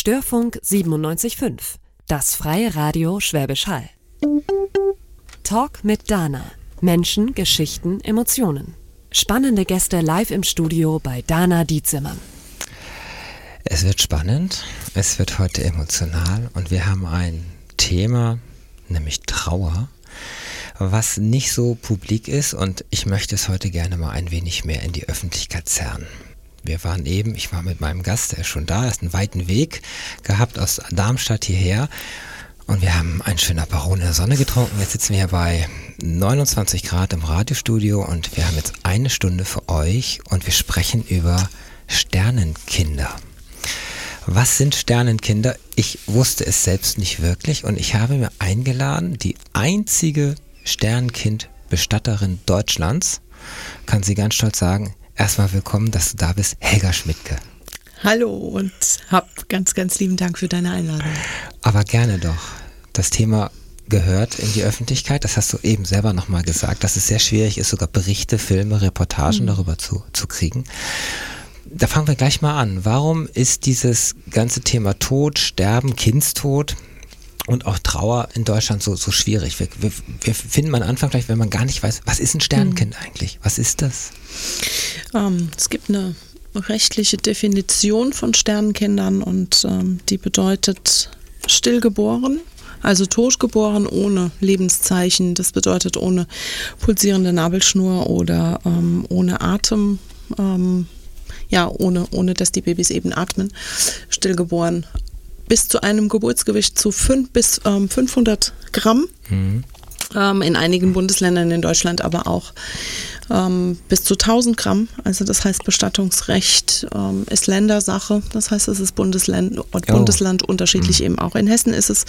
Störfunk 97.5, das freie Radio Schwäbisch Hall. Talk mit Dana. Menschen, Geschichten, Emotionen. Spannende Gäste live im Studio bei Dana Dietzimmern. Es wird spannend, es wird heute emotional und wir haben ein Thema, nämlich Trauer, was nicht so publik ist und ich möchte es heute gerne mal ein wenig mehr in die Öffentlichkeit zerren. Wir waren eben, ich war mit meinem Gast, der ist schon da, ist einen weiten Weg gehabt aus Darmstadt hierher und wir haben einen schönen Aperol in der Sonne getrunken. Jetzt sitzen wir hier bei 29 Grad im Radiostudio und wir haben jetzt eine Stunde für euch und wir sprechen über Sternenkinder. Was sind Sternenkinder? Ich wusste es selbst nicht wirklich und ich habe mir eingeladen, die einzige Sternenkind-Bestatterin Deutschlands, kann sie ganz stolz sagen, erstmal willkommen, dass du da bist, Helga Schmidtke. Hallo und hab ganz, ganz lieben Dank für deine Einladung. Aber gerne doch. Das Thema gehört in die Öffentlichkeit, das hast du eben selber nochmal gesagt, dass es sehr schwierig ist, sogar Berichte, Filme, Reportagen mhm. darüber zu, zu kriegen. Da fangen wir gleich mal an. Warum ist dieses ganze Thema Tod, Sterben, Kindstod und auch Trauer in Deutschland so, so schwierig? Wir, wir, wir finden am Anfang gleich, wenn man gar nicht weiß, was ist ein Sternenkind mhm. eigentlich? Was ist das? Ähm, es gibt eine rechtliche Definition von Sternenkindern und ähm, die bedeutet stillgeboren, also totgeboren ohne Lebenszeichen. Das bedeutet ohne pulsierende Nabelschnur oder ähm, ohne Atem. Ähm, ja, ohne, ohne dass die Babys eben atmen. Stillgeboren bis zu einem Geburtsgewicht zu 5 bis ähm, 500 Gramm. Mhm. Ähm, in einigen Bundesländern in Deutschland aber auch ähm, bis zu 1000 Gramm. Also das heißt, Bestattungsrecht ähm, ist Ländersache. Das heißt, es ist Bundesland, Bundesland unterschiedlich mhm. eben auch. In Hessen ist es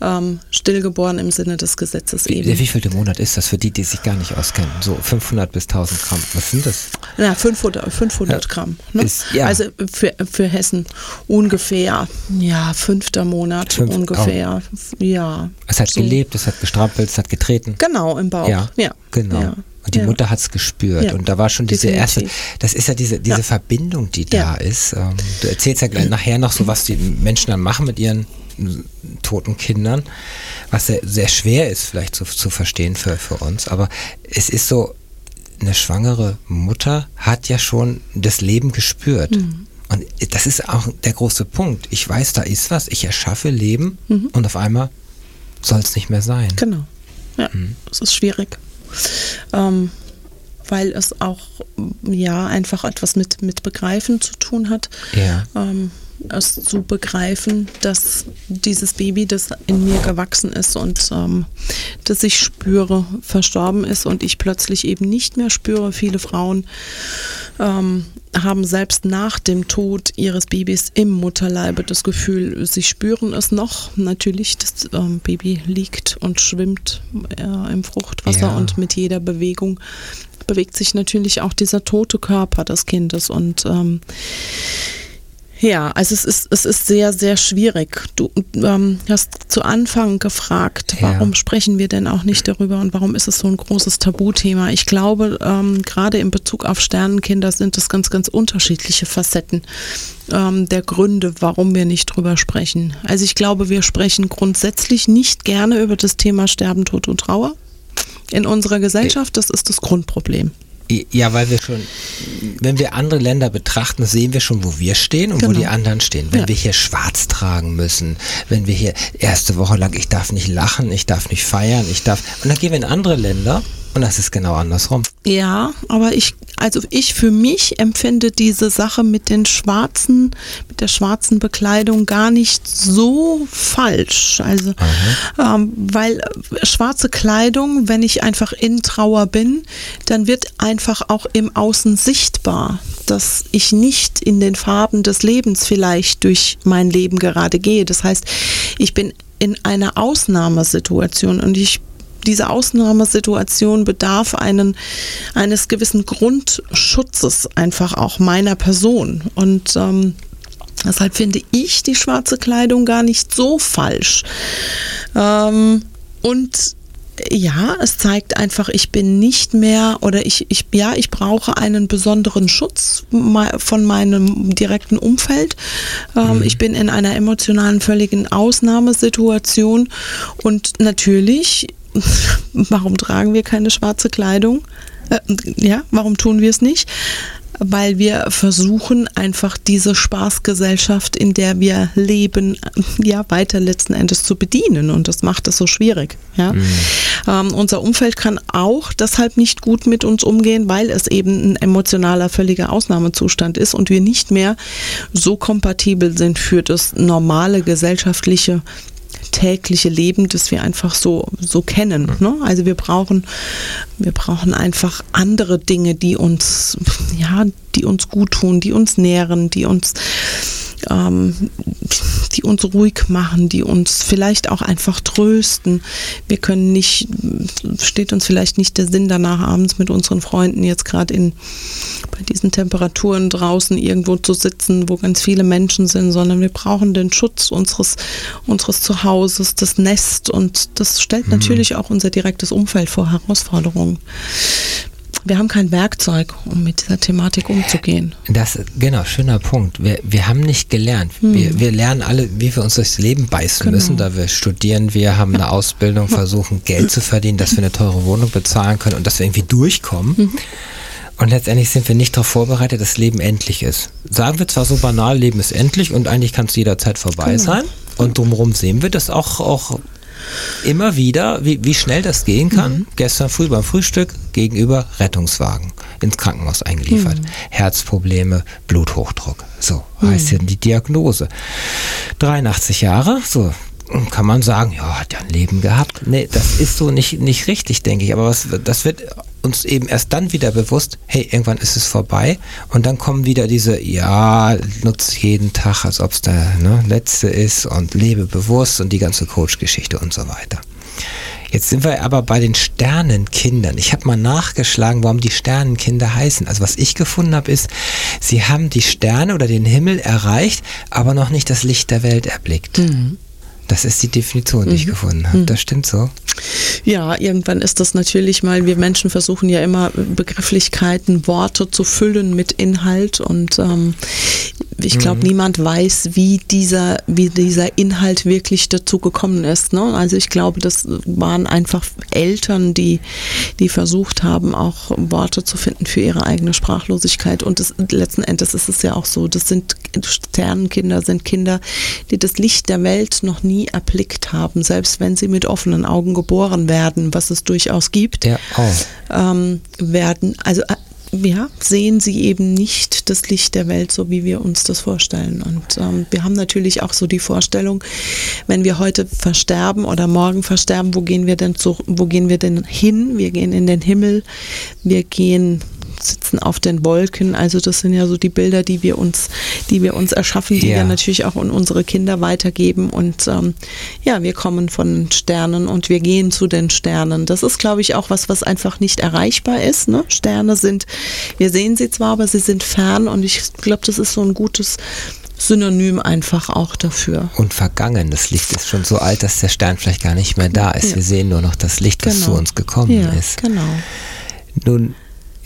ähm, stillgeboren im Sinne des Gesetzes wie, eben. Wie viel Monat ist das für die, die sich gar nicht auskennen? So 500 bis 1000 Gramm. Was sind das? Ja, 500, 500 ja, Gramm. Ne? Ist, ja. Also für, für Hessen ungefähr, ja, fünfter Monat Fünf, ungefähr. Oh. Ja. Es hat so. gelebt, es hat gestrampelt, es hat getreten. Genau, im Bauch. Ja, ja. genau. Ja. Und die ja. Mutter hat es gespürt. Ja. Und da war schon diese Definitiv. erste, das ist ja diese, diese ja. Verbindung, die da ist. Ähm, du erzählst ja gleich nachher noch so, was die Menschen dann machen mit ihren toten Kindern, was sehr, sehr schwer ist vielleicht zu, zu verstehen für, für uns. Aber es ist so, eine schwangere Mutter hat ja schon das Leben gespürt. Mhm. Und das ist auch der große Punkt. Ich weiß, da ist was, ich erschaffe Leben mhm. und auf einmal soll es nicht mehr sein. Genau. Ja, mhm. das ist schwierig ähm, weil es auch ja einfach etwas mit, mit Begreifen zu tun hat. Ja. Ähm, es zu begreifen, dass dieses Baby, das in mir gewachsen ist und ähm, das ich spüre, verstorben ist und ich plötzlich eben nicht mehr spüre. Viele Frauen ähm, haben selbst nach dem Tod ihres Babys im Mutterleibe das Gefühl, sie spüren es noch. Natürlich, das ähm, Baby liegt und schwimmt äh, im Fruchtwasser ja. und mit jeder Bewegung bewegt sich natürlich auch dieser tote Körper des Kindes und ähm, ja, also es ist, es ist sehr, sehr schwierig. Du ähm, hast zu Anfang gefragt, ja. warum sprechen wir denn auch nicht darüber und warum ist es so ein großes Tabuthema? Ich glaube, ähm, gerade in Bezug auf Sternenkinder sind es ganz, ganz unterschiedliche Facetten ähm, der Gründe, warum wir nicht drüber sprechen. Also ich glaube, wir sprechen grundsätzlich nicht gerne über das Thema Sterben, Tod und Trauer in unserer Gesellschaft. Das ist das Grundproblem. Ja, weil wir schon, wenn wir andere Länder betrachten, sehen wir schon, wo wir stehen und genau. wo die anderen stehen. Wenn ja. wir hier schwarz tragen müssen, wenn wir hier erste Woche lang, ich darf nicht lachen, ich darf nicht feiern, ich darf, und dann gehen wir in andere Länder und das ist genau andersrum. Ja, aber ich, also ich für mich empfinde diese Sache mit den schwarzen, mit der schwarzen Bekleidung gar nicht so falsch. Also, ähm, weil schwarze Kleidung, wenn ich einfach in Trauer bin, dann wird einfach auch im Außen sichtbar, dass ich nicht in den Farben des Lebens vielleicht durch mein Leben gerade gehe. Das heißt, ich bin in einer Ausnahmesituation und ich diese Ausnahmesituation bedarf einen, eines gewissen Grundschutzes einfach auch meiner Person. Und ähm, deshalb finde ich die schwarze Kleidung gar nicht so falsch. Ähm, und ja, es zeigt einfach, ich bin nicht mehr oder ich, ich, ja, ich brauche einen besonderen Schutz von meinem direkten Umfeld. Ähm, mhm. Ich bin in einer emotionalen, völligen Ausnahmesituation und natürlich, warum tragen wir keine schwarze Kleidung? Äh, ja, warum tun wir es nicht? weil wir versuchen einfach diese Spaßgesellschaft, in der wir leben, ja weiter letzten Endes zu bedienen und das macht es so schwierig. Ja? Mhm. Ähm, unser Umfeld kann auch deshalb nicht gut mit uns umgehen, weil es eben ein emotionaler völliger Ausnahmezustand ist und wir nicht mehr so kompatibel sind für das normale gesellschaftliche tägliche Leben, das wir einfach so, so kennen. Ne? Also wir brauchen, wir brauchen einfach andere Dinge, die uns, ja, die uns gut tun, die uns nähren, die uns ähm, die uns ruhig machen, die uns vielleicht auch einfach trösten. Wir können nicht, steht uns vielleicht nicht der Sinn danach, abends mit unseren Freunden jetzt gerade in bei diesen Temperaturen draußen irgendwo zu sitzen, wo ganz viele Menschen sind, sondern wir brauchen den Schutz unseres, unseres Zuhauses, das Nest und das stellt mhm. natürlich auch unser direktes Umfeld vor Herausforderungen wir haben kein Werkzeug, um mit dieser Thematik umzugehen. Das, genau, schöner Punkt. Wir, wir haben nicht gelernt. Hm. Wir, wir lernen alle, wie wir uns durchs Leben beißen genau. müssen. Da wir studieren, wir haben eine Ausbildung, versuchen Geld zu verdienen, dass wir eine teure Wohnung bezahlen können und dass wir irgendwie durchkommen. Mhm. Und letztendlich sind wir nicht darauf vorbereitet, dass Leben endlich ist. Sagen wir zwar so banal, Leben ist endlich und eigentlich kann es jederzeit vorbei genau. sein. Und drumherum sehen wir das auch, auch immer wieder, wie, wie schnell das gehen kann. Mhm. Gestern früh beim Frühstück gegenüber Rettungswagen ins Krankenhaus eingeliefert. Mhm. Herzprobleme, Bluthochdruck. So mhm. heißt ja die Diagnose. 83 Jahre, so kann man sagen, ja, hat ja ein Leben gehabt. Nee, das ist so nicht, nicht richtig, denke ich. Aber was, das wird uns eben erst dann wieder bewusst, hey, irgendwann ist es vorbei. Und dann kommen wieder diese, ja, nutze jeden Tag, als ob es der ne, letzte ist und lebe bewusst und die ganze Coach-Geschichte und so weiter. Jetzt sind wir aber bei den Sternenkindern. Ich habe mal nachgeschlagen, warum die Sternenkinder heißen. Also was ich gefunden habe, ist, sie haben die Sterne oder den Himmel erreicht, aber noch nicht das Licht der Welt erblickt. Mhm. Das ist die Definition, die mhm. ich gefunden habe. Mhm. Das stimmt so. Ja, irgendwann ist das natürlich mal, wir Menschen versuchen ja immer Begrifflichkeiten, Worte zu füllen mit Inhalt und ähm, ich glaube, mhm. niemand weiß, wie dieser, wie dieser Inhalt wirklich dazu gekommen ist. Ne? Also ich glaube, das waren einfach Eltern, die, die versucht haben, auch Worte zu finden für ihre eigene Sprachlosigkeit. Und das, letzten Endes ist es ja auch so, das sind Sternenkinder, sind Kinder, die das Licht der Welt noch nie erblickt haben, selbst wenn sie mit offenen Augen geboren werden, was es durchaus gibt. Ja, oh. ähm, werden, also ja, sehen sie eben nicht das Licht der Welt, so wie wir uns das vorstellen. Und ähm, wir haben natürlich auch so die Vorstellung, wenn wir heute versterben oder morgen versterben, wo gehen wir denn zu, wo gehen wir denn hin? Wir gehen in den Himmel, wir gehen sitzen auf den Wolken. Also das sind ja so die Bilder, die wir uns, die wir uns erschaffen, die ja. wir natürlich auch an unsere Kinder weitergeben. Und ähm, ja, wir kommen von Sternen und wir gehen zu den Sternen. Das ist, glaube ich, auch was, was einfach nicht erreichbar ist. Ne? Sterne sind, wir sehen sie zwar, aber sie sind fern und ich glaube, das ist so ein gutes Synonym einfach auch dafür. Und vergangen. Das Licht ist schon so alt, dass der Stern vielleicht gar nicht mehr da ist. Ja. Wir sehen nur noch das Licht, das genau. zu uns gekommen ja, ist. Genau. Nun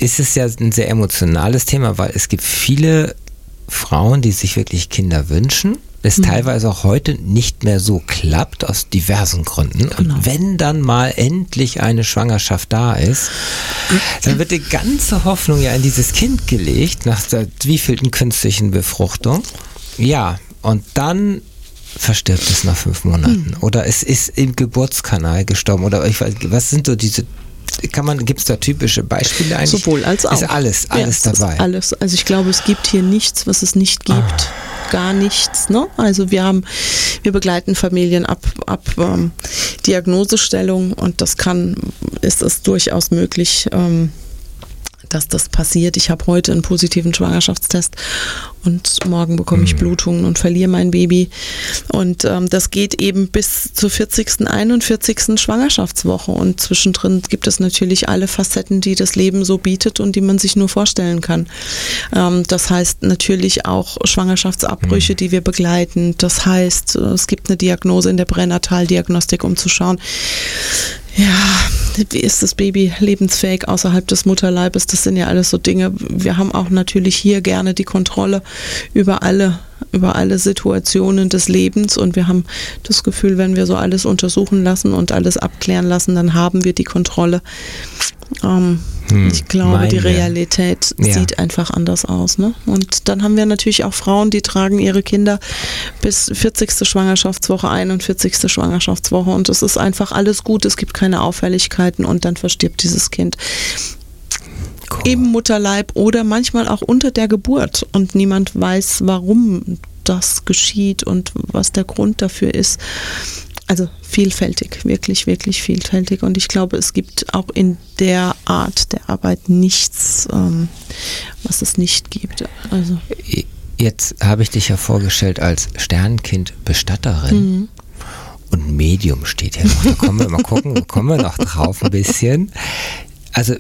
ist es ja ein sehr emotionales Thema, weil es gibt viele Frauen, die sich wirklich Kinder wünschen. Es mhm. teilweise auch heute nicht mehr so klappt, aus diversen Gründen. Genau. Und wenn dann mal endlich eine Schwangerschaft da ist, dann wird die ganze Hoffnung ja in dieses Kind gelegt, nach der wievielten künstlichen Befruchtung. Ja, und dann verstirbt es nach fünf Monaten. Mhm. Oder es ist im Geburtskanal gestorben. Oder ich weiß, was sind so diese kann man, gibt es da typische Beispiele eigentlich? Sowohl als auch. Ist alles, alles ja, dabei. Alles. Also ich glaube, es gibt hier nichts, was es nicht gibt. Ah. Gar nichts. Ne? Also wir haben, wir begleiten Familien ab, ab ähm, Diagnosestellung und das kann, ist es durchaus möglich, ähm, dass das passiert. Ich habe heute einen positiven Schwangerschaftstest und morgen bekomme ich mhm. Blutungen und verliere mein Baby. Und ähm, das geht eben bis zur 40., 41. Schwangerschaftswoche. Und zwischendrin gibt es natürlich alle Facetten, die das Leben so bietet und die man sich nur vorstellen kann. Ähm, das heißt natürlich auch Schwangerschaftsabbrüche, mhm. die wir begleiten. Das heißt, es gibt eine Diagnose in der Pränataldiagnostik, um zu schauen, Ja, wie ist das Baby lebensfähig außerhalb des Mutterleibes? Das sind ja alles so Dinge. Wir haben auch natürlich hier gerne die Kontrolle über alle über alle Situationen des Lebens und wir haben das Gefühl, wenn wir so alles untersuchen lassen und alles abklären lassen, dann haben wir die Kontrolle. Ähm, hm, ich glaube, die Realität ja. sieht einfach anders aus. Ne? Und dann haben wir natürlich auch Frauen, die tragen ihre Kinder bis 40. Schwangerschaftswoche, 41. Schwangerschaftswoche und es ist einfach alles gut, es gibt keine Auffälligkeiten und dann verstirbt dieses Kind. Cool. Im Mutterleib oder manchmal auch unter der Geburt und niemand weiß, warum das geschieht und was der Grund dafür ist also vielfältig, wirklich, wirklich vielfältig. Und ich glaube, es gibt auch in der Art der Arbeit nichts, ähm, was es nicht gibt. Also. Jetzt habe ich dich ja vorgestellt als Sternkind-Bestatterin. Mhm. Und Medium steht ja noch. Da kommen wir mal gucken, kommen wir noch drauf ein bisschen. Also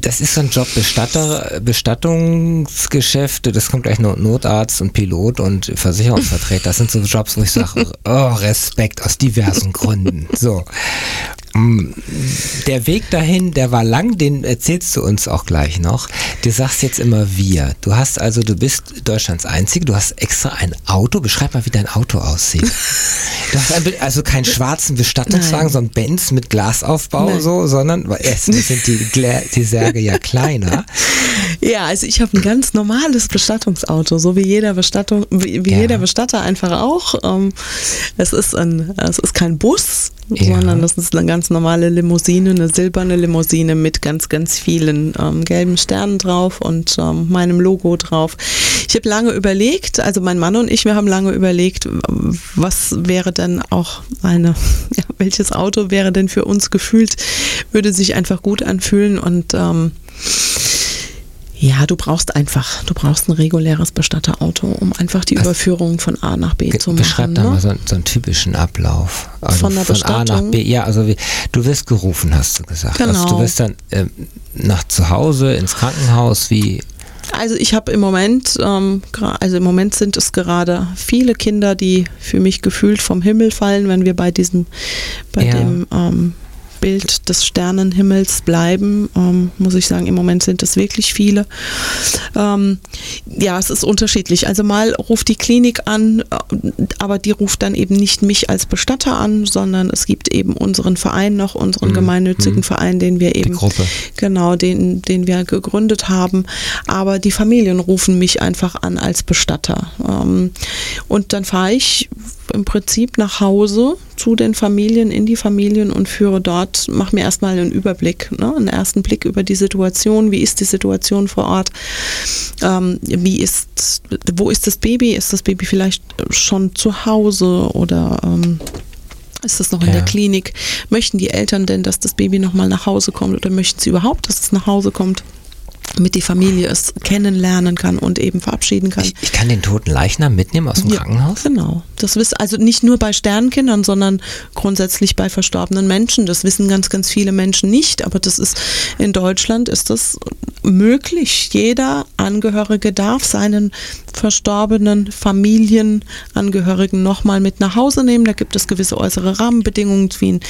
das ist so ein Job, Bestatter, Bestattungsgeschäfte, das kommt gleich noch Notarzt und Pilot und Versicherungsvertreter. Das sind so Jobs, wo ich sage, oh, Respekt aus diversen Gründen. So. Der Weg dahin, der war lang, den erzählst du uns auch gleich noch. Du sagst jetzt immer wir. Du hast also, du bist Deutschlands Einzige, du hast extra ein Auto. Beschreib mal, wie dein Auto aussieht. Du hast ein, also keinen schwarzen Bestattungswagen, Nein. so ein Benz mit Glasaufbau Nein. so, sondern es sind die, die Särge ja kleiner. Ja, also ich habe ein ganz normales Bestattungsauto, so wie jeder Bestattung, wie, wie ja. jeder Bestatter einfach auch. Ähm, es ist ein, es ist kein Bus, ja. sondern das ist eine ganz normale Limousine, eine silberne Limousine mit ganz, ganz vielen ähm, gelben Sternen drauf und ähm, meinem Logo drauf. Ich habe lange überlegt, also mein Mann und ich, wir haben lange überlegt, was wäre denn auch eine, ja, welches Auto wäre denn für uns gefühlt, würde sich einfach gut anfühlen und ähm, ja, du brauchst einfach, du brauchst ein reguläres Bestatterauto, um einfach die Was? Überführung von A nach B zu machen. Beschreib da ne? mal so, so, einen typischen Ablauf. Also von der von Bestattung. A nach B. Ja, also wie, du wirst gerufen, hast du gesagt. Genau. Also du wirst dann äh, nach zu Hause ins Krankenhaus, wie also ich habe im Moment, ähm, also im Moment sind es gerade viele Kinder, die für mich gefühlt vom Himmel fallen, wenn wir bei diesem, bei ja. dem ähm, Bild des Sternenhimmels bleiben, ähm, muss ich sagen, im Moment sind es wirklich viele. Ähm, ja, es ist unterschiedlich. Also mal ruft die Klinik an, äh, aber die ruft dann eben nicht mich als Bestatter an, sondern es gibt eben unseren Verein noch, unseren mhm. gemeinnützigen mhm. Verein, den wir eben, genau, den, den wir gegründet haben. Aber die Familien rufen mich einfach an als Bestatter. Ähm, und dann fahre ich im Prinzip nach Hause zu den Familien, in die Familien und führe dort, mache mir erstmal einen Überblick, ne, einen ersten Blick über die Situation, wie ist die Situation vor Ort, ähm, wie ist, wo ist das Baby, ist das Baby vielleicht schon zu Hause oder ähm, ist das noch in ja. der Klinik? Möchten die Eltern denn, dass das Baby nochmal nach Hause kommt oder möchten sie überhaupt, dass es nach Hause kommt? Mit die Familie es kennenlernen kann und eben verabschieden kann. Ich, ich kann den toten Leichnam mitnehmen aus dem ja, Krankenhaus? Genau. Das wissen also nicht nur bei Sternkindern, sondern grundsätzlich bei verstorbenen Menschen. Das wissen ganz, ganz viele Menschen nicht, aber das ist in Deutschland ist das möglich. Jeder Angehörige darf seinen verstorbenen Familienangehörigen nochmal mit nach Hause nehmen. Da gibt es gewisse äußere Rahmenbedingungen wie ein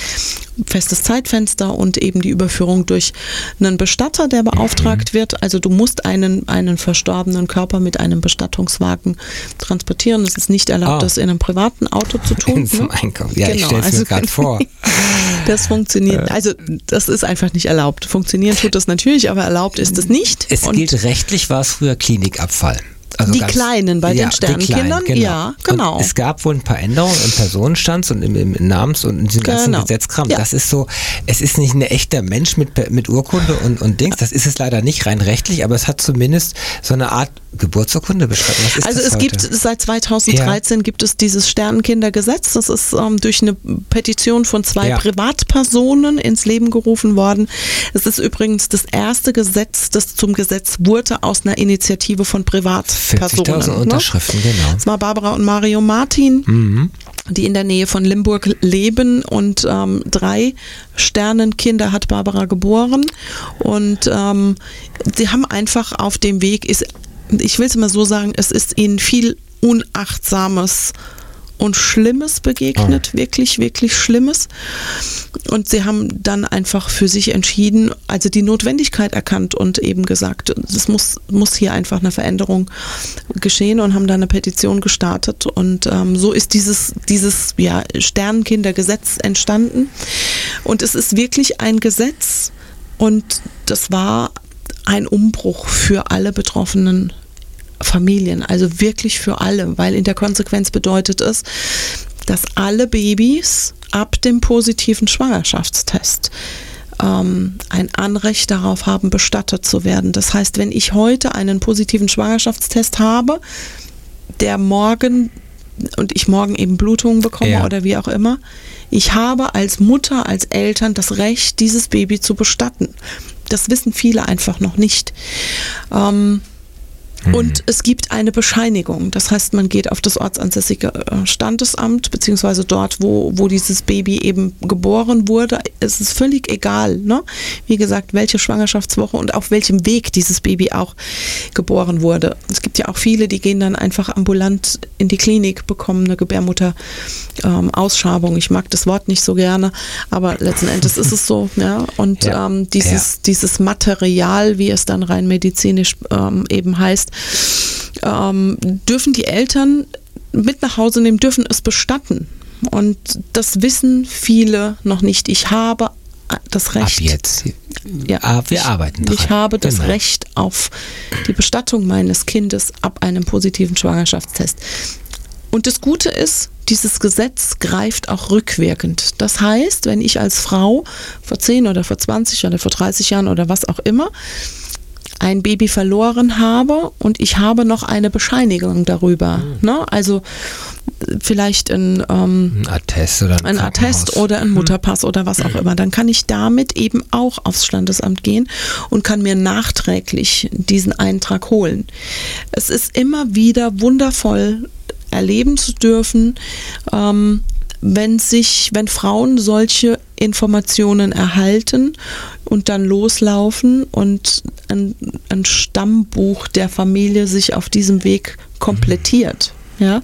festes Zeitfenster und eben die Überführung durch einen Bestatter, der beauftragt mhm. wird. Also du musst einen, einen verstorbenen Körper mit einem Bestattungswagen transportieren. Es ist nicht erlaubt, oh. das in einem privaten Auto zu tun. In zum ne? Einkauf. Ja, genau. ich stelle es also, mir gerade vor. Das funktioniert. Also das ist einfach nicht erlaubt. Funktionieren tut das natürlich, aber erlaubt ist es nicht. Es gilt rechtlich, war es früher Klinikabfall. Also die ganz, Kleinen bei ja, den Sternenkindern? Genau. Ja, genau. Und es gab wohl ein paar Änderungen im Personenstand und im, im Namens- und in diesem ganzen genau. Gesetzkram. Ja. Das ist so, es ist nicht ein echter Mensch mit, mit Urkunde und, und Dings, das ist es leider nicht rein rechtlich, aber es hat zumindest so eine Art Geburtsurkunde beschreiben. also es heute? gibt seit 2013 ja. gibt es dieses Sternenkindergesetz. Das ist ähm, durch eine Petition von zwei ja. Privatpersonen ins Leben gerufen worden. Es ist übrigens das erste Gesetz, das zum Gesetz wurde aus einer Initiative von Privatpersonen. 40.000 ne? Unterschriften, genau. Das war Barbara und Mario Martin. Mhm die in der Nähe von Limburg leben und ähm, drei Sternenkinder hat Barbara geboren und ähm, sie haben einfach auf dem Weg ist ich will es mal so sagen, es ist ihnen viel Unachtsames und Schlimmes begegnet, oh. wirklich, wirklich Schlimmes. Und sie haben dann einfach für sich entschieden, also die Notwendigkeit erkannt und eben gesagt, es muss, muss hier einfach eine Veränderung geschehen und haben dann eine Petition gestartet. Und ähm, so ist dieses, dieses ja, Sternenkindergesetz entstanden. Und es ist wirklich ein Gesetz und das war ein Umbruch für alle betroffenen Familien, also wirklich für alle, weil in der Konsequenz bedeutet es, dass alle Babys ab dem positiven Schwangerschaftstest ähm, ein Anrecht darauf haben, bestattet zu werden. Das heißt, wenn ich heute einen positiven Schwangerschaftstest habe, der morgen und ich morgen eben Blutungen bekomme ja. oder wie auch immer, ich habe als Mutter, als Eltern das Recht, dieses Baby zu bestatten. Das wissen viele einfach noch nicht. Ähm, Mhm. Und es gibt eine Bescheinigung. Das heißt, man geht auf das ortsansässige äh, Standesamt, beziehungsweise dort, wo, wo dieses Baby eben geboren wurde. Es ist völlig egal, ne? wie gesagt, welche Schwangerschaftswoche und auf welchem Weg dieses Baby auch geboren wurde. Es gibt ja auch viele, die gehen dann einfach ambulant in die Klinik, bekommen eine Gebärmutter-Ausschabung. Ähm, ich mag das Wort nicht so gerne, aber letzten Endes ist es so. Ja? Und ja. Ähm, dieses, ja. dieses Material, wie es dann rein medizinisch ähm, eben heißt, ähm, dürfen die Eltern mit nach Hause nehmen, dürfen es bestatten. Und das wissen viele noch nicht. Ich habe das Recht. Ab jetzt. Ja, ah, wir ich, arbeiten daran. Ich habe das genau. Recht auf die Bestattung meines Kindes ab einem positiven Schwangerschaftstest. Und das Gute ist, dieses Gesetz greift auch rückwirkend. Das heißt, wenn ich als Frau vor 10 oder vor 20 oder vor 30 Jahren oder was auch immer ein Baby verloren habe und ich habe noch eine Bescheinigung darüber. Mhm. Ne? Also vielleicht ein, ähm, ein Attest oder ein, ein Attest oder ein hm. Mutterpass mhm. oder was auch immer. Dann kann ich damit eben auch aufs Standesamt gehen und kann mir nachträglich diesen Eintrag holen. Es ist immer wieder wundervoll erleben zu dürfen, ähm, wenn sich, wenn Frauen solche Informationen erhalten und dann loslaufen und ein, ein Stammbuch der Familie sich auf diesem Weg komplettiert. Ja.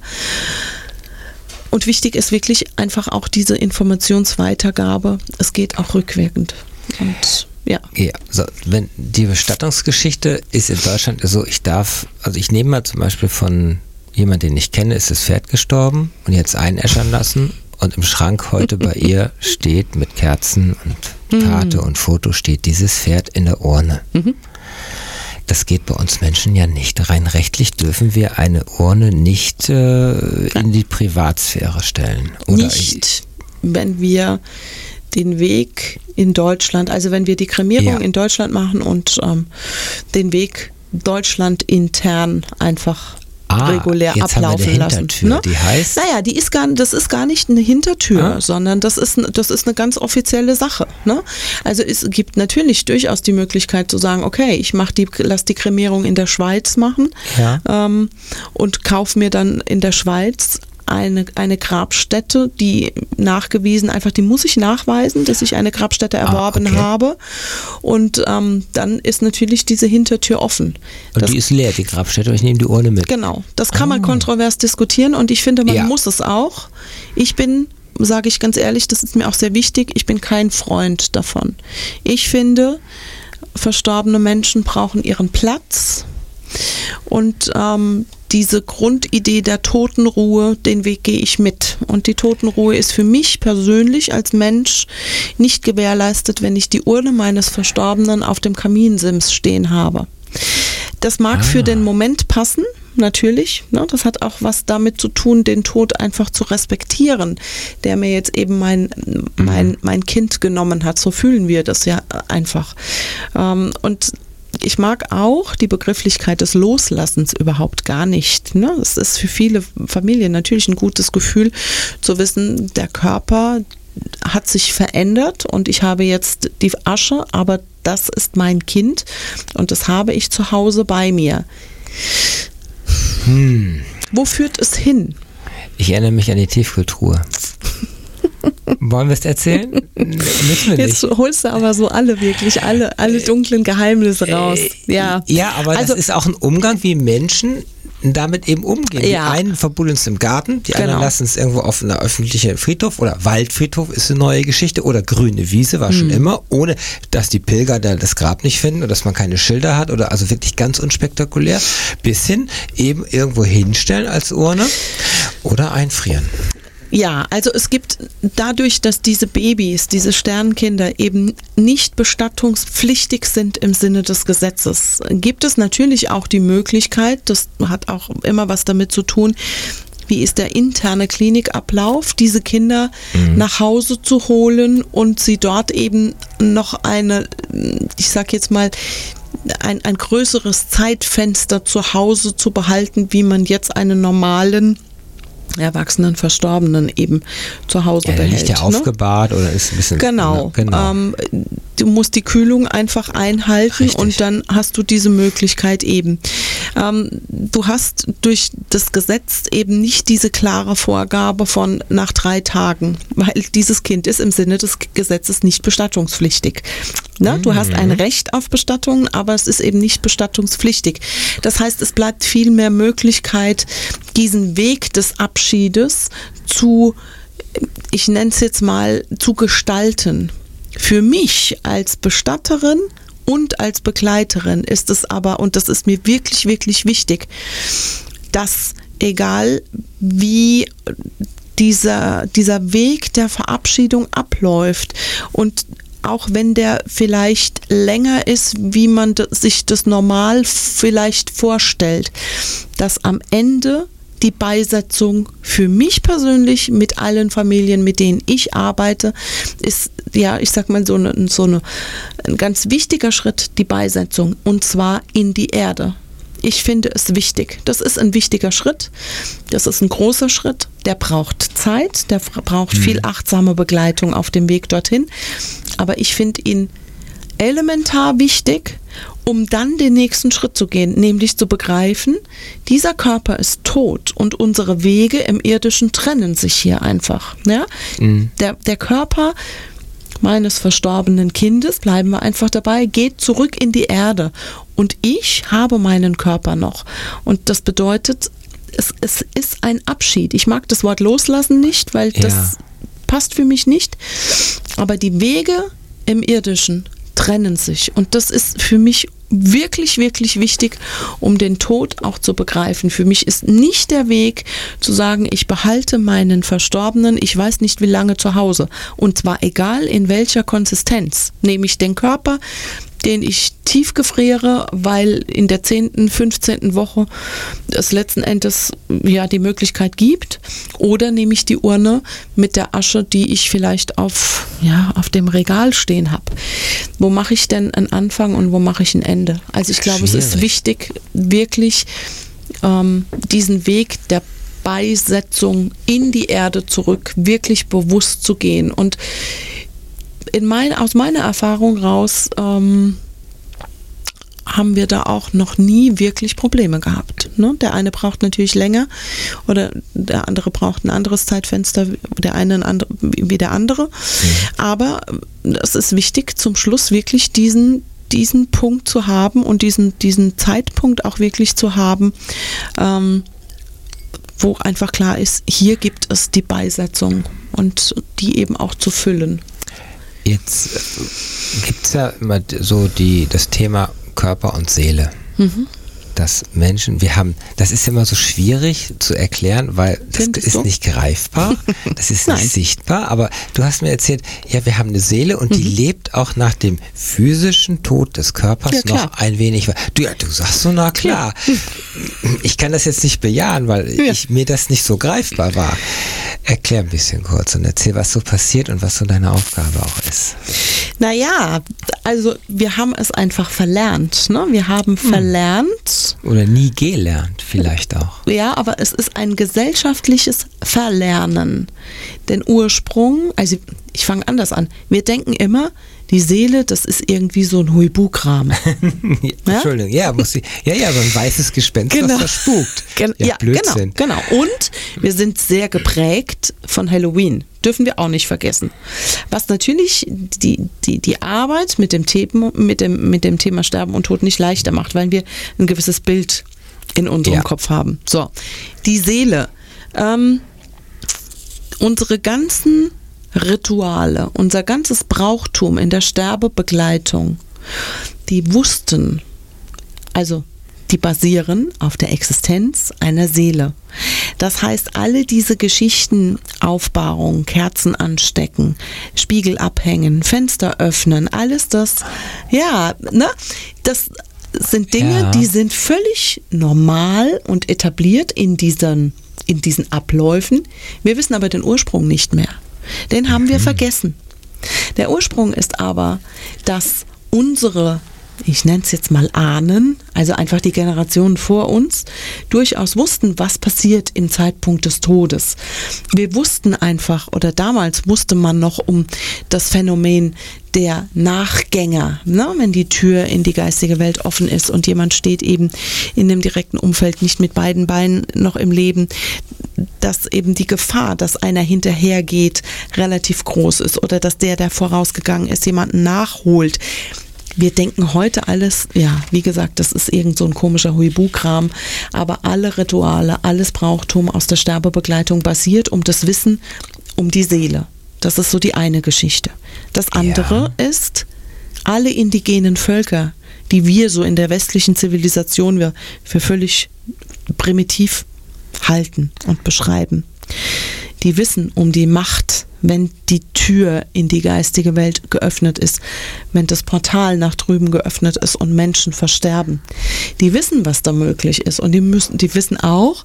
Und wichtig ist wirklich einfach auch diese Informationsweitergabe. Es geht auch rückwirkend. Und ja. Ja, so, wenn die Bestattungsgeschichte ist in Deutschland so, ich darf, also ich nehme mal zum Beispiel von jemand, den ich kenne, ist das Pferd gestorben und jetzt einäschern lassen und im Schrank heute bei ihr steht mit Kerzen und Karte mhm. und Foto steht dieses Pferd in der Urne. Mhm. Das geht bei uns Menschen ja nicht. Rein rechtlich dürfen wir eine Urne nicht äh, in die Privatsphäre stellen. Oder nicht, wenn wir den Weg in Deutschland, also wenn wir die Kremierung ja. in Deutschland machen und ähm, den Weg Deutschland intern einfach ah, regulär ablaufen lassen. Ne? Die heißt? Naja, die ist gar, das ist gar nicht eine Hintertür, ah. sondern das ist, das ist eine ganz offizielle Sache. Ne? Also es gibt natürlich durchaus die Möglichkeit zu sagen, okay, ich mach die, lass die Kremierung in der Schweiz machen ja. ähm, und kaufe mir dann in der Schweiz eine, eine Grabstätte, die nachgewiesen, einfach die muss ich nachweisen, dass ich eine Grabstätte ah, erworben ah, okay. habe. Und ähm, dann ist natürlich diese Hintertür offen. Und das, die ist leer, die Grabstätte, und ich nehme die Urne mit. Genau, das kann ah. man kontrovers diskutieren und ich finde, man ja. muss es auch. Ich bin sage ich ganz ehrlich, das ist mir auch sehr wichtig, ich bin kein Freund davon. Ich finde, verstorbene Menschen brauchen ihren Platz und ähm, diese Grundidee der Totenruhe, den Weg gehe ich mit. Und die Totenruhe ist für mich persönlich als Mensch nicht gewährleistet, wenn ich die Urne meines Verstorbenen auf dem Kaminsims stehen habe. Das mag ah. für den Moment passen, natürlich. Ne? Das hat auch was damit zu tun, den Tod einfach zu respektieren, der mir jetzt eben mein, mein, mhm. mein Kind genommen hat. So fühlen wir das ja einfach. Ähm, und ich mag auch die Begrifflichkeit des Loslassens überhaupt gar nicht. Ne? Es ist für viele Familien natürlich ein gutes Gefühl zu wissen, der Körper hat sich verändert und ich habe jetzt die Asche, aber das ist mein Kind und das habe ich zu Hause bei mir. Hm. Wo führt es hin? Ich erinnere mich an die Tiefkultur. Wollen wir es erzählen? Müssen wir Jetzt nicht. holst du aber so alle wirklich, alle, alle dunklen Geheimnisse raus. Ja, ja aber also, das ist auch ein Umgang, wie Menschen damit eben umgehen. Ja. Die einen verbuddeln es im Garten, die anderen Genau. lassen es irgendwo auf einer öffentlichen Friedhof oder Waldfriedhof ist eine neue Geschichte oder grüne Wiese war Mhm. schon immer, ohne dass die Pilger da das Grab nicht finden oder dass man keine Schilder hat oder also wirklich ganz unspektakulär, bis hin eben irgendwo hinstellen als Urne oder einfrieren. Ja, also es gibt dadurch, dass diese Babys, diese Sternkinder eben nicht bestattungspflichtig sind im Sinne des Gesetzes, gibt es natürlich auch die Möglichkeit, das hat auch immer was damit zu tun, wie ist der interne Klinikablauf, diese Kinder nach Hause zu holen und sie dort eben noch eine, ich sag jetzt mal, ein, ein größeres Zeitfenster zu Hause zu behalten, wie man jetzt einen normalen erwachsenen Verstorbenen eben zu Hause Ja, behält. liegt ja ne? aufgebahrt oder ist ein bisschen. Genau. Ne? genau. Ähm, du musst die Kühlung einfach einhalten Richtig. und dann hast du diese Möglichkeit eben. Ähm, du hast durch das Gesetz eben nicht diese klare Vorgabe von nach drei Tagen, weil dieses Kind ist im Sinne des Gesetzes nicht bestattungspflichtig. Ne? Du hast Mhm. ein Recht auf Bestattungen, aber es ist eben nicht bestattungspflichtig. Das heißt, es bleibt viel mehr Möglichkeit, diesen Weg des Abschiedes zu ich nenne es jetzt mal, zu gestalten. Für mich als Bestatterin und als Begleiterin ist es aber, und das ist mir wirklich, wirklich wichtig, dass egal wie dieser, dieser Weg der Verabschiedung abläuft und auch wenn der vielleicht länger ist, wie man sich das normal vielleicht vorstellt, dass am Ende die Beisetzung für mich persönlich mit allen Familien, mit denen ich arbeite, ist ja, ich sag mal so, eine, so eine, ein ganz wichtiger Schritt, die Beisetzung und zwar in die Erde. Ich finde es wichtig. Das ist ein wichtiger Schritt. Das ist ein großer Schritt. Der braucht Zeit, der braucht viel achtsame Begleitung auf dem Weg dorthin. Aber ich finde ihn elementar wichtig, um dann den nächsten Schritt zu gehen, nämlich zu begreifen, dieser Körper ist tot und unsere Wege im irdischen trennen sich hier einfach. Ja? Der, der Körper meines verstorbenen Kindes, bleiben wir einfach dabei, geht zurück in die Erde. Und ich habe meinen Körper noch. Und das bedeutet, es, es ist ein Abschied. Ich mag das Wort loslassen nicht, weil Ja. das passt für mich nicht. Aber die Wege im Irdischen trennen sich. Und das ist für mich wirklich, wirklich wichtig, um den Tod auch zu begreifen. Für mich ist nicht der Weg zu sagen, ich behalte meinen Verstorbenen, ich weiß nicht wie lange zu Hause. Und zwar egal in welcher Konsistenz. Nehme ich den Körper, den ich tief gefriere, weil in der 10., 15. Woche es letzten Endes ja die Möglichkeit gibt. Oder nehme ich die Urne mit der Asche, die ich vielleicht auf, ja, auf dem Regal stehen habe. Wo mache ich denn einen Anfang und wo mache ich ein Ende? Also ich glaube, es ist wichtig, wirklich ähm, diesen Weg der Beisetzung in die Erde zurück wirklich bewusst zu gehen. Und in mein, aus meiner Erfahrung raus ähm, haben wir da auch noch nie wirklich Probleme gehabt. Ne? Der eine braucht natürlich länger oder der andere braucht ein anderes Zeitfenster, der eine ein andere, wie der andere. Aber es ist wichtig, zum Schluss wirklich diesen diesen Punkt zu haben und diesen, diesen Zeitpunkt auch wirklich zu haben, ähm, wo einfach klar ist, hier gibt es die Beisetzung und die eben auch zu füllen. Jetzt gibt es ja immer so die, das Thema Körper und Seele. Mhm. Dass Menschen, wir haben, das ist immer so schwierig zu erklären, weil das Findest ist du? nicht greifbar, das ist nicht sichtbar, aber du hast mir erzählt, ja, wir haben eine Seele und Mhm. die lebt auch nach dem physischen Tod des Körpers Ja, noch ein wenig. we- Du, ja, du sagst so, na klar. Ich kann das jetzt nicht bejahen, weil Ja. ich, mir das nicht so greifbar war. Erklär ein bisschen kurz und erzähl, was so passiert und was so deine Aufgabe auch ist. Naja, also wir haben es einfach verlernt. Ne? Wir haben verlernt, Oder nie gelernt, vielleicht auch. ja, aber es ist ein gesellschaftliches Verlernen. Den Ursprung, also ich fange anders an. Wir denken immer, die Seele, das ist irgendwie so ein Huibu-Kram. Ja, Entschuldigung, ja, muss ich, ja, ja, so ein weißes Gespenst, Genau. was verspukt. Gen ja, ja, Blödsinn. genau, genau. Und wir sind sehr geprägt von Halloween. Dürfen wir auch nicht vergessen. Was natürlich die, die, die Arbeit mit dem, Thema, mit, dem, mit dem Thema Sterben und Tod nicht leichter macht, weil wir ein gewisses Bild in unserem Ja. Kopf haben. So, die Seele. Ähm, unsere ganzen Rituale, unser ganzes Brauchtum in der Sterbebegleitung, die wussten, also die basieren auf der Existenz einer Seele. Das heißt, alle diese Geschichten, Aufbahrung, Kerzen anstecken, Spiegel abhängen, Fenster öffnen, alles das, ja, ne, das sind Dinge, Ja. die sind völlig normal und etabliert in diesen, in diesen Abläufen. Wir wissen aber den Ursprung nicht mehr. Den haben wir vergessen. Der Ursprung ist aber, dass unsere, ich nenne es jetzt mal Ahnen, also einfach die Generationen vor uns, durchaus wussten, was passiert im Zeitpunkt des Todes. Wir wussten einfach, oder damals wusste man noch um das Phänomen der Nachgänger, ne? wenn die Tür in die geistige Welt offen ist und jemand steht eben in dem direkten Umfeld nicht mit beiden Beinen noch im Leben, dass eben die Gefahr, dass einer hinterhergeht, relativ groß ist oder dass der, der vorausgegangen ist, jemanden nachholt. Wir denken heute alles, ja, wie gesagt, das ist irgend so ein komischer Huibu-Kram, aber alle Rituale, alles Brauchtum aus der Sterbebegleitung basiert um das Wissen um die Seele. Das ist so die eine Geschichte. Das andere ist, alle indigenen Völker, die wir so in der westlichen Zivilisation wir für völlig primitiv halten und beschreiben, die wissen um die Macht, wenn die Tür in die geistige Welt geöffnet ist, wenn das Portal nach drüben geöffnet ist und Menschen versterben. Die wissen, was da möglich ist und die müssen, die wissen auch,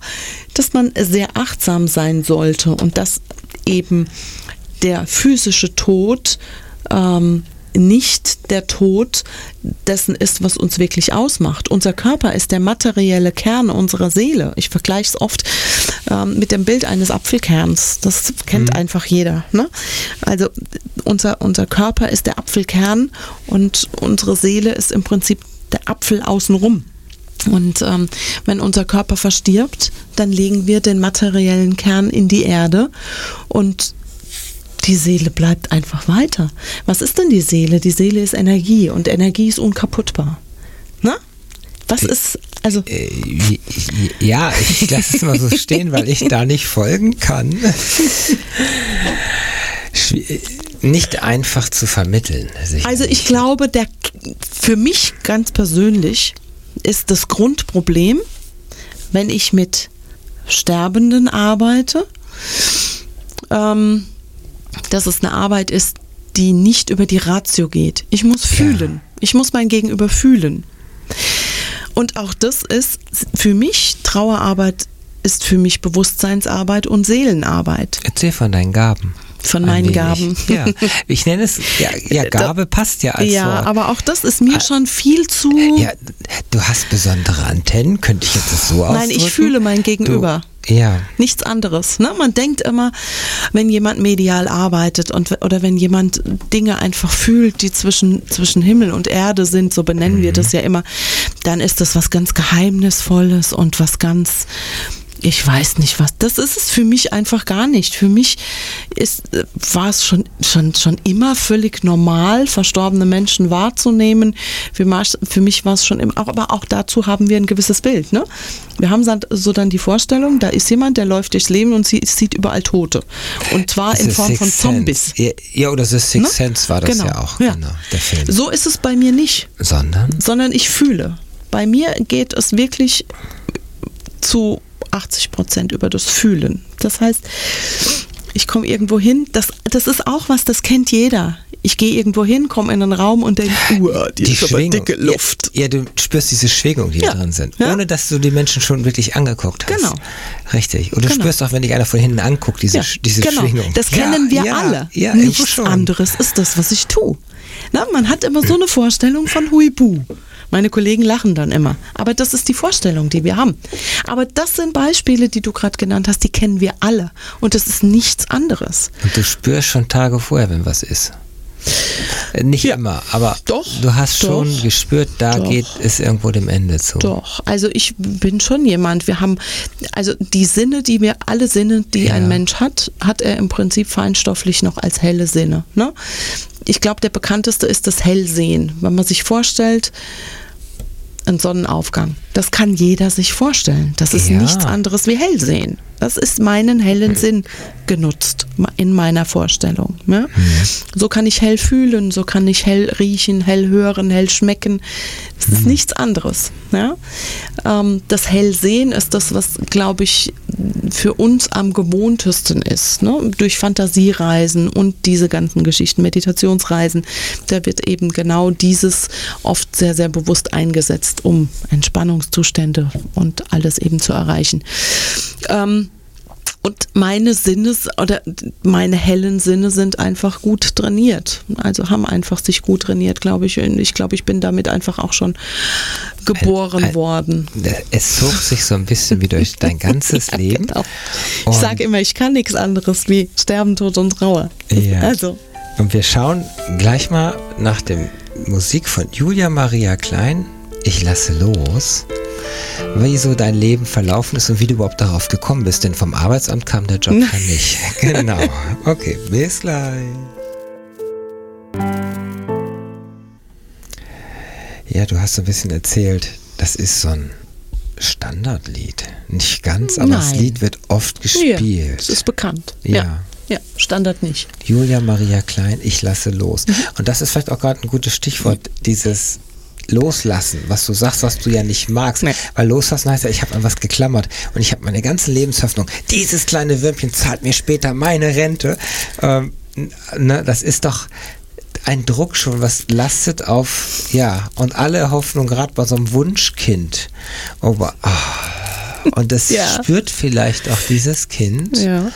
dass man sehr achtsam sein sollte und dass eben der physische Tod ähm, nicht der Tod dessen ist, was uns wirklich ausmacht. Unser Körper ist der materielle Kern unserer Seele. Ich vergleiche es oft ähm, mit dem Bild eines Apfelkerns. Das kennt einfach jeder. Ne? Also unser, unser Körper ist der Apfelkern und unsere Seele ist im Prinzip der Apfel außenrum. Und ähm, wenn unser Körper verstirbt, dann legen wir den materiellen Kern in die Erde und die Seele bleibt einfach weiter. Was ist denn die Seele? Die Seele ist Energie und Energie ist unkaputtbar. Na? Was ist, also, Äh, Ja, ich lasse es mal so stehen, weil ich da nicht folgen kann. Schwi- Nicht einfach zu vermitteln. sicherlich. also ich glaube, der, für mich ganz persönlich ist das Grundproblem, wenn ich mit Sterbenden arbeite, ähm, dass es eine Arbeit ist, die nicht über die Ratio geht. Ich muss fühlen. Ich muss mein Gegenüber fühlen. Und auch das ist für mich, Trauerarbeit ist für mich Bewusstseinsarbeit und Seelenarbeit. Erzähl von deinen Gaben. Von Ein meinen. Gaben. Ja, ich nenne es, ja, ja Gabe passt ja als ja, Wort. aber auch das ist mir Ah, schon viel zu. Ja, du hast besondere Antennen, könnte ich jetzt das so Nein, ich ausdrücken? fühle mein Gegenüber. Du, ja, Nichts anderes. Ne? Man denkt immer, wenn jemand medial arbeitet und, oder wenn jemand Dinge einfach fühlt, die zwischen, zwischen Himmel und Erde sind, so benennen wir das ja immer, dann ist das was ganz Geheimnisvolles und was ganz, ich weiß nicht was. Das ist es für mich einfach gar nicht. Für mich ist, äh, war es schon, schon, schon immer völlig normal, verstorbene Menschen wahrzunehmen. Für, für mich war es schon immer, aber auch dazu haben wir ein gewisses Bild. Ne? Wir haben so dann die Vorstellung, da ist jemand, der läuft durchs Leben und sieht, sieht überall Tote. Und zwar in Form von Sixth Zombies. Ja, ja, oder das Sixth Ne? Sense war das Genau, ja auch, ja. genau, der Film. So ist es bei mir nicht, Sondern? sondern ich fühle. Bei mir geht es wirklich zu 80 Prozent über das Fühlen. Das heißt, ich komme irgendwo hin, das, das ist auch was, das kennt jeder. Ich gehe irgendwo hin, komme in einen Raum und denke, uah, die, ist aber dicke Luft. Ja, ja, du spürst diese Schwingung, die Ja, da drin sind. ja. Ohne dass du die Menschen schon wirklich angeguckt hast. Genau. Richtig. Und du Genau. spürst auch, wenn dich einer von hinten anguckt, diese, diese genau. Schwingung. Das kennen wir alle. Ja, Nichts anderes ist das, was ich tue. Na, man hat immer so eine Vorstellung von Huibu. Meine Kollegen lachen dann immer. Aber das ist die Vorstellung, die wir haben. Aber das sind Beispiele, die du gerade genannt hast, die kennen wir alle. Und das ist nichts anderes. Und du spürst schon Tage vorher, wenn was ist. Äh, Nicht Ja. immer, aber Doch, du hast doch, schon gespürt, da doch. geht es irgendwo dem Ende zu. Doch, also ich bin schon jemand, wir haben, also die Sinne, die wir, alle Sinne, die Ja. ein Mensch hat, hat er im Prinzip feinstofflich noch als helle Sinne. Ne? Ich glaube, der bekannteste ist das Hellsehen. Wenn man sich vorstellt, ein Sonnenaufgang. Das kann jeder sich vorstellen. Das ist Ja. nichts anderes wie Hellsehen. Das ist meinen hellen Sinn genutzt in meiner Vorstellung. Ne? So kann ich hell fühlen, so kann ich hell riechen, hell hören, hell schmecken. Es ist nichts anderes. Ja? Ähm, das Hellsehen ist das, was, glaube ich, für uns am gewohntesten ist. Ne? Durch Fantasiereisen und diese ganzen Geschichten, Meditationsreisen, da wird eben genau dieses oft sehr, sehr bewusst eingesetzt, um Entspannungszustände und alles eben zu erreichen. Ähm, und meine Sinne oder meine hellen Sinne sind einfach gut trainiert. Also haben einfach sich gut trainiert, glaube ich. Und ich glaube, ich bin damit einfach auch schon geboren Ein- ein- worden. Es zog sich so ein bisschen wie durch dein ganzes Ja, Leben. Genau. Ich sage immer, ich kann nichts anderes wie Sterben, Tod und Trauer. Ja. Also, Und wir schauen gleich mal nach der Musik von Julia Maria Klein, Ich lasse los, wie so dein Leben verlaufen ist und wie du überhaupt darauf gekommen bist, denn vom Arbeitsamt kam der Job ja nicht. Genau. Okay, bis gleich. Ja, du hast so ein bisschen erzählt, das ist so ein Standardlied. Nicht ganz, aber das Nein. Lied wird oft ja, gespielt. es ist bekannt. Ja. Ja. ja, Standard nicht. Julia Maria Klein, ich lasse los. Und das ist vielleicht auch gerade ein gutes Stichwort, dieses Loslassen, was du sagst, was du ja nicht magst. Nee. Weil loslassen heißt ja, ich habe an was geklammert und ich habe meine ganze Lebenshoffnung. Dieses kleine Würmchen zahlt mir später meine Rente. Ähm, ne, das ist doch ein Druck schon, was lastet auf, ja, und alle Hoffnung, gerade bei so einem Wunschkind. Aber, ah, und das Ja. spürt vielleicht auch dieses Kind Ja.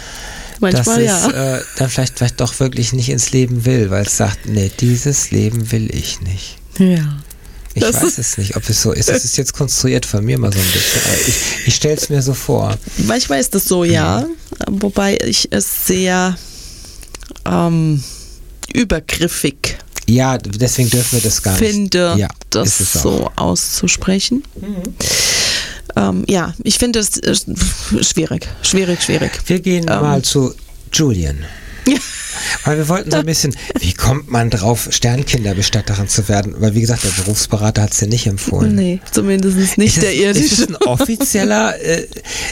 Manchmal dass ja. es äh, dann vielleicht, vielleicht doch wirklich nicht ins Leben will, weil es sagt, nee, dieses Leben will ich nicht. ja. Ich Das weiß es nicht, ob es so ist. Das ist jetzt konstruiert von mir mal so ein bisschen. Ich, ich stelle es mir so vor. Manchmal ist das so, ja. Wobei ich es sehr ähm, übergriffig Ja, deswegen dürfen wir das gar nicht. finde, ja, das es so auszusprechen. Ähm, ja, ich finde es äh, schwierig, schwierig, schwierig. Wir gehen Ähm. mal zu Julian. Weil wir wollten so ein bisschen, wie kommt man drauf, Sternkinderbestatterin zu werden? Weil wie gesagt, der Berufsberater hat es ja nicht empfohlen. Nee, zumindest nicht Ist der ist es irdische. ein offizieller, äh,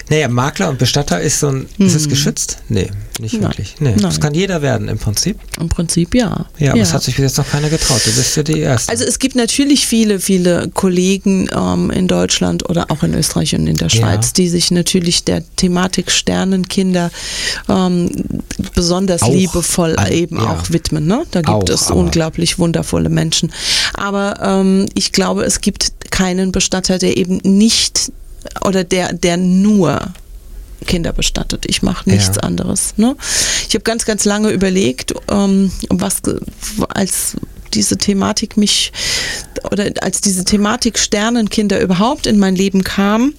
naja, Makler und Bestatter ist so ein, ist es geschützt? Nee, nicht. Nein. wirklich. Nee, das Nein. kann jeder werden im Prinzip. Im Prinzip ja. Ja, aber es hat sich bis jetzt noch keiner getraut. Du bist ja die Erste. Also es gibt natürlich viele, viele Kollegen ähm, in Deutschland oder auch in Österreich und in der Ja. Schweiz, die sich natürlich der Thematik Sternenkinder ähm, besonders Auch liebevoll an- eben ja. auch widmen. Ne? Da gibt Auch, es unglaublich wundervolle Menschen. Aber ähm, ich glaube, es gibt keinen Bestatter, der eben nicht oder der, der nur Kinder bestattet. Ich mache nichts Ja. anderes. Ne? Ich habe ganz, ganz lange überlegt, ähm, was als diese Thematik mich oder als diese Thematik Sternenkinder überhaupt in mein Leben kam.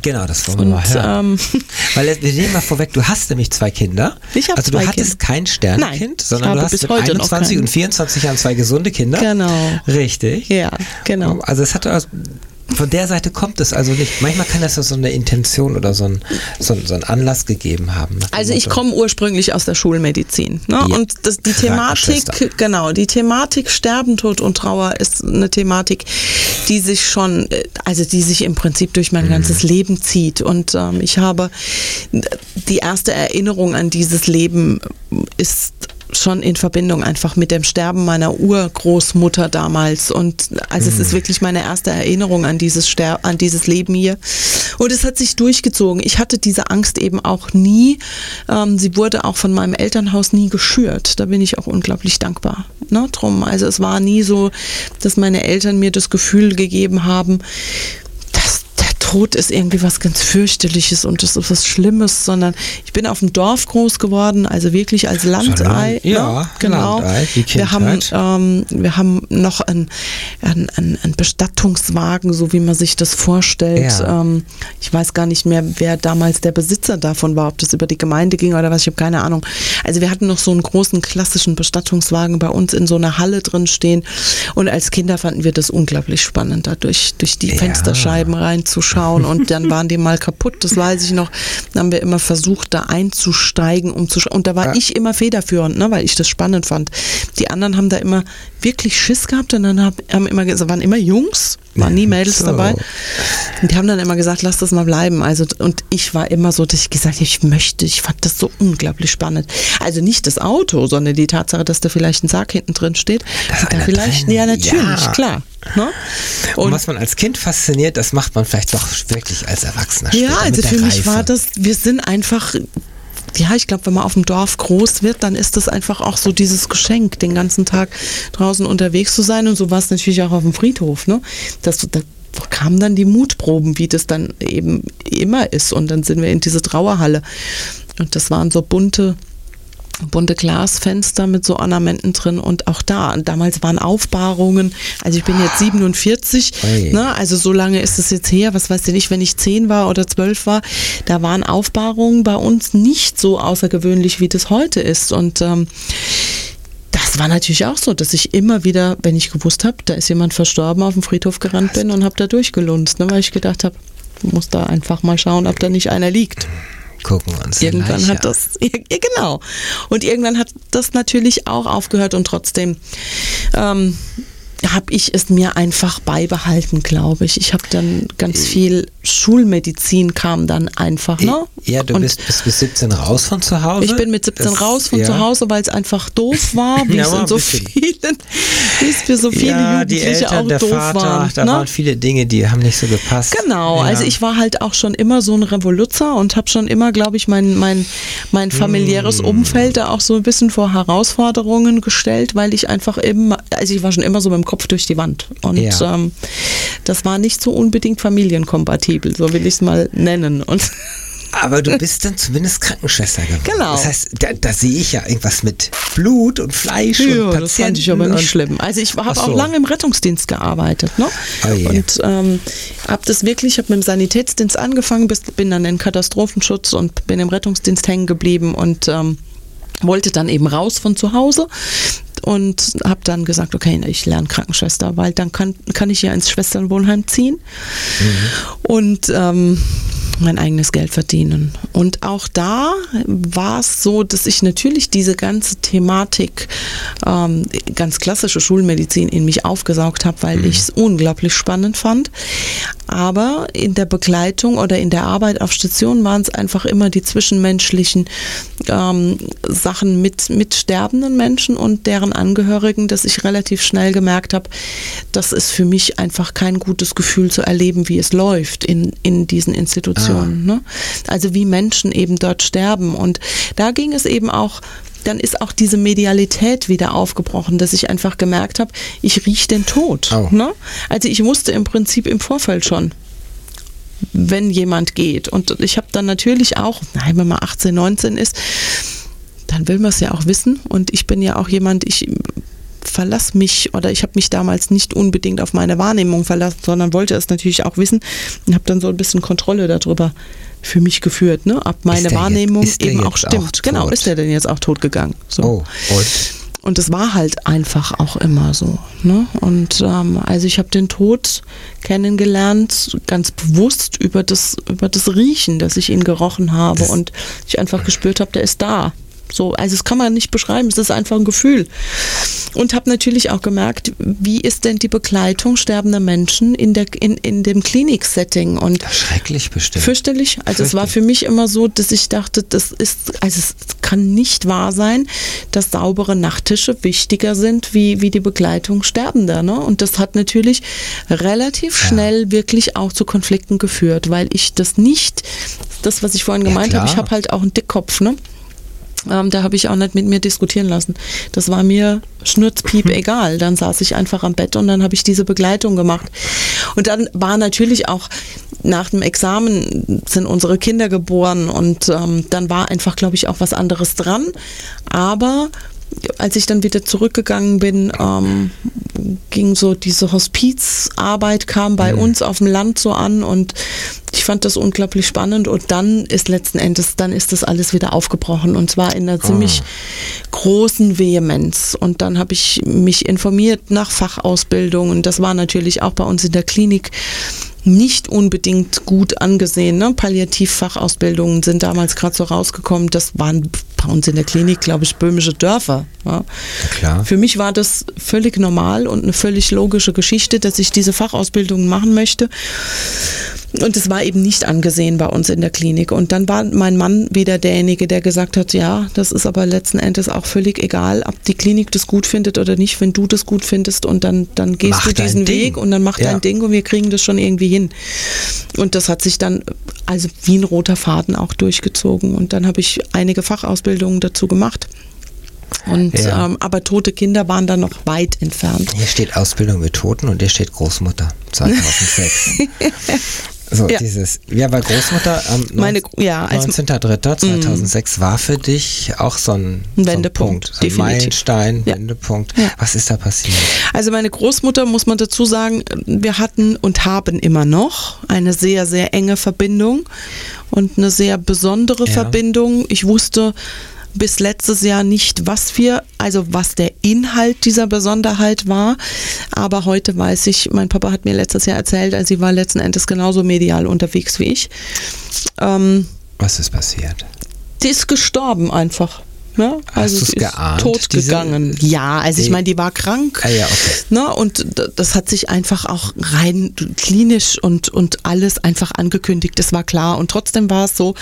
genau, das wollen wir Und mal hören. ähm, Weil wir nehmen mal vorweg, du hast nämlich zwei Kinder. Ich hab Also du hattest Kinder. kein Sternenkind, Nein, sondern habe du hast bis mit heute noch 21 keinen. und 24 Jahren zwei gesunde Kinder. Genau. Richtig. ja, genau. Also es hat von der Seite kommt es also nicht. Manchmal kann das ja so eine Intention oder so ein, so so ein Anlass gegeben haben. Also ich komme ursprünglich aus der Schulmedizin. Ne? Ja. Und das, die. Thematik, genau, die Thematik Sterben, Tod und Trauer ist eine Thematik, die sich schon, äh, also die sich im Prinzip durch Mhm. mein ganzes Leben zieht. Und ähm, ich habe die erste Erinnerung an dieses Leben ist schon in Verbindung einfach mit dem Sterben meiner Urgroßmutter damals und also es Mhm. ist wirklich meine erste Erinnerung an dieses Ster an dieses Leben hier und es hat sich durchgezogen. Ich hatte diese Angst eben auch nie. Ähm, sie wurde auch von meinem Elternhaus nie geschürt. Da bin ich auch unglaublich dankbar. Ne, drum. Also es war nie so, dass meine Eltern mir das Gefühl gegeben haben, Tod ist irgendwie was ganz fürchterliches und das ist was Schlimmes, sondern ich bin auf dem Dorf groß geworden, also wirklich als Landei. Land- ja, ne? genau. Landei, wir haben, ähm, wir haben noch einen ein, ein, ein Bestattungswagen, so wie man sich das vorstellt. Ja. Ähm, ich weiß gar nicht mehr, wer damals der Besitzer davon war, ob das über die Gemeinde ging oder was, ich habe keine Ahnung. Also wir hatten noch so einen großen klassischen Bestattungswagen bei uns in so einer Halle drin stehen und als Kinder fanden wir das unglaublich spannend, da durch, durch die Ja. Fensterscheiben reinzuschauen und dann waren die mal kaputt, das weiß ich noch. Dann haben wir immer versucht, da einzusteigen, um zu. Und da war Ja. ich immer federführend, ne, weil ich das spannend fand. Die anderen haben da immer wirklich Schiss gehabt und dann hab, haben immer, es waren immer Jungs, waren nie Mädels So. dabei. Und die haben dann immer gesagt, lass das mal bleiben. Also, und ich war immer so, dass ich gesagt habe, ich möchte, ich fand das so unglaublich spannend. Also nicht das Auto, sondern die Tatsache, dass da vielleicht ein Sarg hinten drin steht. Da Und vielleicht, drin. ja, natürlich, Ja. klar. Ne? Und, was man als Kind fasziniert, das macht man vielleicht doch wirklich als Erwachsener Ja, also für mich Reife. war das, wir sind einfach, ja, ich glaube, wenn man auf dem Dorf groß wird, dann ist das einfach auch so dieses Geschenk, den ganzen Tag draußen unterwegs zu sein. Und so war es natürlich auch auf dem Friedhof. Ne? Das, da kamen dann die Mutproben, wie das dann eben immer ist. Und dann sind wir in diese Trauerhalle. Und das waren so bunte bunte Glasfenster mit so Ornamenten drin und auch da, und damals waren Aufbahrungen, also ich bin jetzt 47, Ui. ne, also so lange ist es jetzt her, was weiß ich nicht, wenn ich 10 war oder 12 war, da waren Aufbahrungen bei uns nicht so außergewöhnlich, wie das heute ist und ähm, das war natürlich auch so, dass ich immer wieder, wenn ich gewusst habe, da ist jemand verstorben, auf dem Friedhof gerannt bin und habe da durchgelunzt, ne, weil ich gedacht habe, muss da einfach mal schauen, ob da nicht einer liegt. Gucken uns Irgendwann hat das, ja, genau. Und irgendwann hat das natürlich auch aufgehört und trotzdem ähm, habe ich es mir einfach beibehalten, glaube ich. Ich habe dann ganz viel Schulmedizin kam dann einfach, ne? Ja, du und bist bis, bis 17 raus von zu Hause. ich bin mit 17 Das- raus von ja. zu Hause, weil es einfach doof war, wie Ja, es war in so bisschen. vielen, wie es für so viele ja, die Jugendliche Eltern, auch der doof Vater, waren. da ne? waren viele Dinge, die haben nicht so gepasst. Genau, ja. also ich war halt auch schon immer so ein Revoluzer und habe schon immer, glaube ich, mein, mein, mein familiäres Hm. Umfeld da auch so ein bisschen vor Herausforderungen gestellt, weil ich einfach immer, also ich war schon immer so mit dem Kopf durch die Wand. Und Ja. ähm, das war nicht so unbedingt familienkompatibel, so will ich es mal nennen. Und Aber du bist dann zumindest Krankenschwester geworden. Genau. Das heißt, da, da sehe ich ja irgendwas mit Blut und Fleisch und ja, Patienten. das fand ich aber nicht und, schlimm. Also ich habe so. auch lange im Rettungsdienst gearbeitet, ne? Oh und ähm, habe das wirklich, habe mit dem Sanitätsdienst angefangen, bin dann in Katastrophenschutz und bin im Rettungsdienst hängen geblieben und ähm, wollte dann eben raus von zu Hause und habe dann gesagt, okay, ich lerne Krankenschwester, weil dann kann, kann ich ja ins Schwesternwohnheim ziehen. Und ähm, mein eigenes Geld verdienen. Und auch da war es so, dass ich natürlich diese ganze Thematik, ähm, ganz klassische Schulmedizin in mich aufgesaugt habe, weil ich es unglaublich spannend fand. Aber in der Begleitung oder in der Arbeit auf Station waren es einfach immer die zwischenmenschlichen ähm, Sachen mit, mit sterbenden Menschen und deren Angehörigen, dass ich relativ schnell gemerkt habe, das ist für mich einfach kein gutes Gefühl zu erleben, wie es läuft in, in diesen Institutionen. Ne? Also wie Menschen eben dort sterben. Und da ging es eben auch dann ist auch diese Medialität wieder aufgebrochen, dass ich einfach gemerkt habe, ich rieche den Tod. Oh. Ne? Also ich wusste im Prinzip im Vorfeld schon, wenn jemand geht. Und ich habe dann natürlich auch, nein, wenn man 18, 19 ist, dann will man es ja auch wissen. Und ich bin ja auch jemand, ich verlasse mich oder ich habe mich damals nicht unbedingt auf meine Wahrnehmung verlassen, sondern wollte es natürlich auch wissen und habe dann so ein bisschen Kontrolle darüber für mich geführt, ne? ob meine Wahrnehmung jetzt- eben auch stimmt. auch genau, ist der denn jetzt auch tot gegangen? So. Oh, und? Und es war halt einfach auch immer so. Ne? Und ähm, also ich habe den Tod kennengelernt, ganz bewusst über das, über das Riechen, dass ich ihn gerochen habe Das- und ich einfach gespürt habe, der ist da. So, also das kann man nicht beschreiben, es ist einfach ein Gefühl. Und habe natürlich auch gemerkt, wie ist denn die Begleitung sterbender Menschen in, der, in, in dem Kliniksetting? Und Schrecklich bestimmt. Fürchterlich. Also es war Fürchterlich. für mich immer so, dass ich dachte, das ist, also es kann nicht wahr sein, dass saubere Nachttische wichtiger sind wie, wie die Begleitung Sterbender. Ne? Und das hat natürlich relativ Ja. schnell wirklich auch zu Konflikten geführt, weil ich das nicht, das, was ich vorhin Ja, gemeint habe, ich habe halt auch einen Dickkopf, ne? Ähm, da habe ich auch nicht mit mir diskutieren lassen. Das war mir schnurzpiep egal. Dann saß ich einfach am Bett und dann habe ich diese Begleitung gemacht. Und dann war natürlich auch nach dem Examen sind unsere Kinder geboren und ähm, dann war einfach, glaube ich, auch was anderes dran. Aber als ich dann wieder zurückgegangen bin, ähm, ging so diese Hospizarbeit kam bei uns auf dem Land so an und ich fand das unglaublich spannend und dann ist letzten Endes, dann ist das alles wieder aufgebrochen und zwar in einer ziemlich großen Vehemenz und dann habe ich mich informiert nach Fachausbildungen. Das war natürlich auch bei uns in der Klinik nicht unbedingt gut angesehen. Ne? Palliativfachausbildungen sind damals gerade so rausgekommen. Das waren bei uns in der Klinik, glaube ich, böhmische Dörfer. Ja. klar. Für mich war das völlig normal und eine völlig logische Geschichte, dass ich diese Fachausbildung machen möchte. Und es war eben nicht angesehen bei uns in der Klinik. Und dann war mein Mann wieder derjenige, der gesagt hat, ja, das ist aber letzten Endes auch völlig egal, ob die Klinik das gut findet oder nicht, wenn du das gut findest und dann, dann gehst Mach du diesen. Weg und dann mach Ja. dein Ding und wir kriegen das schon irgendwie hin. Und das hat sich dann also wie ein roter Faden auch durchgezogen. Und dann habe ich einige Fachausbildungen dazu gemacht. Und Ja. ähm, aber tote Kinder waren dann noch weit entfernt. Hier steht Ausbildung mit Toten und hier steht Großmutter 2006. So, Ja. dieses, ja, weil Großmutter am Meine- ja, als- 19.03.2006 war für dich auch so ein, Ein so Wendepunkt, so ein definitiv. Meilenstein, Ja. Wendepunkt. Ja. Was ist da passiert? Also meine Großmutter, muss man dazu sagen, wir hatten und haben immer noch eine sehr, sehr enge Verbindung und eine sehr besondere. Verbindung. Ich wusste bis letztes Jahr nicht, was wir, also was der Inhalt dieser Besonderheit war. Aber heute weiß ich, mein Papa hat mir letztes Jahr erzählt, also sie war letzten Endes genauso medial unterwegs wie ich. Ähm, Was ist passiert? die ist gestorben einfach. Ne? Also du's sie ist geahnt, tot gegangen. Ja, also ich meine, die war krank. Ah ja, okay. Ne? Und das hat sich einfach auch rein klinisch und, und alles einfach angekündigt. Das war klar. Und trotzdem war es so,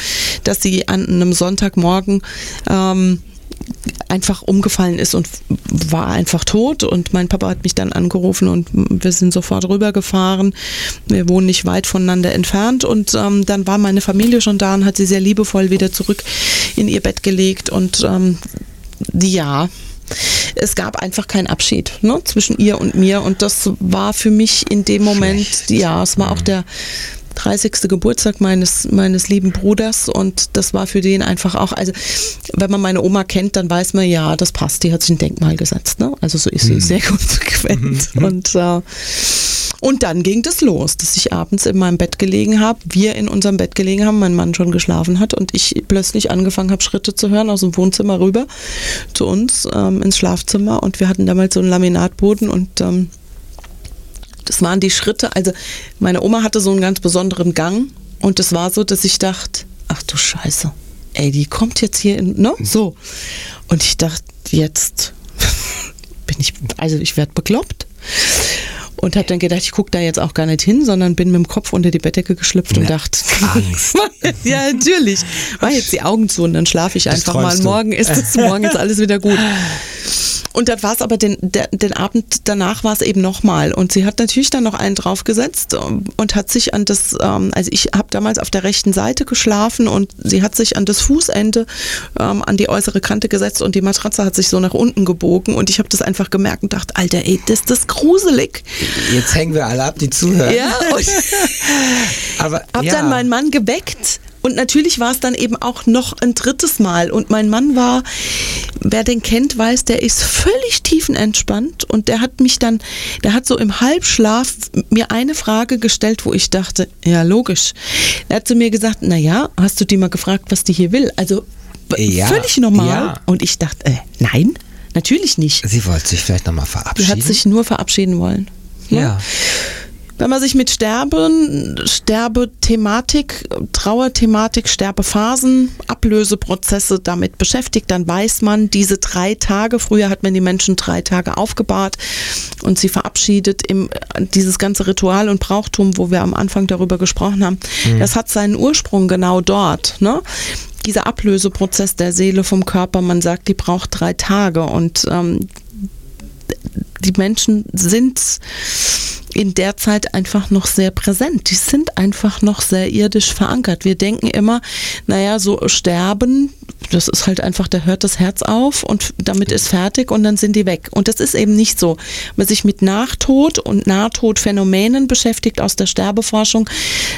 dass sie an einem Sonntagmorgen ähm, einfach umgefallen ist und war einfach tot. Und mein Papa hat mich dann angerufen und wir sind sofort rübergefahren. Wir wohnen nicht weit voneinander entfernt. Und ähm, dann war meine Familie schon da und hat sie sehr liebevoll wieder zurück in ihr Bett gelegt. Und ähm, ja, es gab einfach keinen Abschied ne, zwischen ihr und mir. Und das war für mich in dem Moment, Schlecht. ja, es war auch der 30. Geburtstag meines, meines lieben Bruders und das war für den einfach auch, also wenn man meine Oma kennt, dann weiß man, ja, das passt, die hat sich ein Denkmal gesetzt. Ne? Also so ist sie sehr konsequent. Und, äh, und dann ging das los, dass ich abends in meinem Bett gelegen habe, wir in unserem Bett gelegen haben, mein Mann schon geschlafen hat und ich plötzlich angefangen habe, Schritte zu hören aus dem Wohnzimmer rüber zu uns ähm, ins Schlafzimmer und wir hatten damals so einen Laminatboden und ähm, das waren die Schritte. Also meine Oma hatte so einen ganz besonderen Gang und es war so, dass ich dachte, ach du Scheiße, ey, die kommt jetzt hier in, ne? So. Und ich dachte, jetzt bin ich, also ich werde bekloppt. Und habe dann gedacht, ich gucke da jetzt auch gar nicht hin, sondern bin mit dem Kopf unter die Bettdecke geschlüpft und Ja, dachte, Angst. ja, natürlich. Mach jetzt die Augen zu und dann schlafe ich einfach mal. Morgen ist es, morgen ist alles wieder gut. Und dann war es aber den, der, den Abend danach war es eben nochmal. Und sie hat natürlich dann noch einen draufgesetzt ähm, und hat sich an das, ähm, also ich habe damals auf der rechten Seite geschlafen und sie hat sich an das Fußende, ähm, an die äußere Kante gesetzt und die Matratze hat sich so nach unten gebogen und ich habe das einfach gemerkt und dachte, Alter, ey, das, das ist gruselig. Jetzt hängen wir alle ab, die zuhören. Ja, und Aber hab ja. dann meinen Mann geweckt und natürlich war es dann eben auch noch ein drittes Mal und mein Mann war, wer den kennt, weiß, der ist völlig tiefenentspannt und der hat mich dann, der hat so im Halbschlaf mir eine Frage gestellt, wo ich dachte, ja logisch. Er hat zu mir gesagt, na ja, hast du die mal gefragt, was die hier will? Also Ja, völlig normal ja. und ich dachte, äh, nein, natürlich nicht. Sie wollte sich vielleicht nochmal verabschieden. hat sich nur verabschieden wollen. Ne? ja. Wenn man sich mit Sterben, Sterbethematik, Trauerthematik, Sterbephasen, Ablöseprozesse damit beschäftigt, dann weiß man, diese drei Tage, früher hat man die Menschen drei Tage aufgebahrt und sie verabschiedet im, dieses ganze Ritual und Brauchtum, wo wir am Anfang darüber gesprochen haben, das hat seinen Ursprung genau dort. Ne? Dieser Ablöseprozess der Seele vom Körper, man sagt, die braucht drei Tage und ähm, die Menschen sind in der Zeit einfach noch sehr präsent. Die sind einfach noch sehr irdisch verankert. Wir denken immer, naja, so sterben, das ist halt einfach, da hört das Herz auf und damit ist fertig und dann sind die weg. Und das ist eben nicht so. Wenn man sich mit Nachtod und Nahtodphänomenen beschäftigt aus der Sterbeforschung,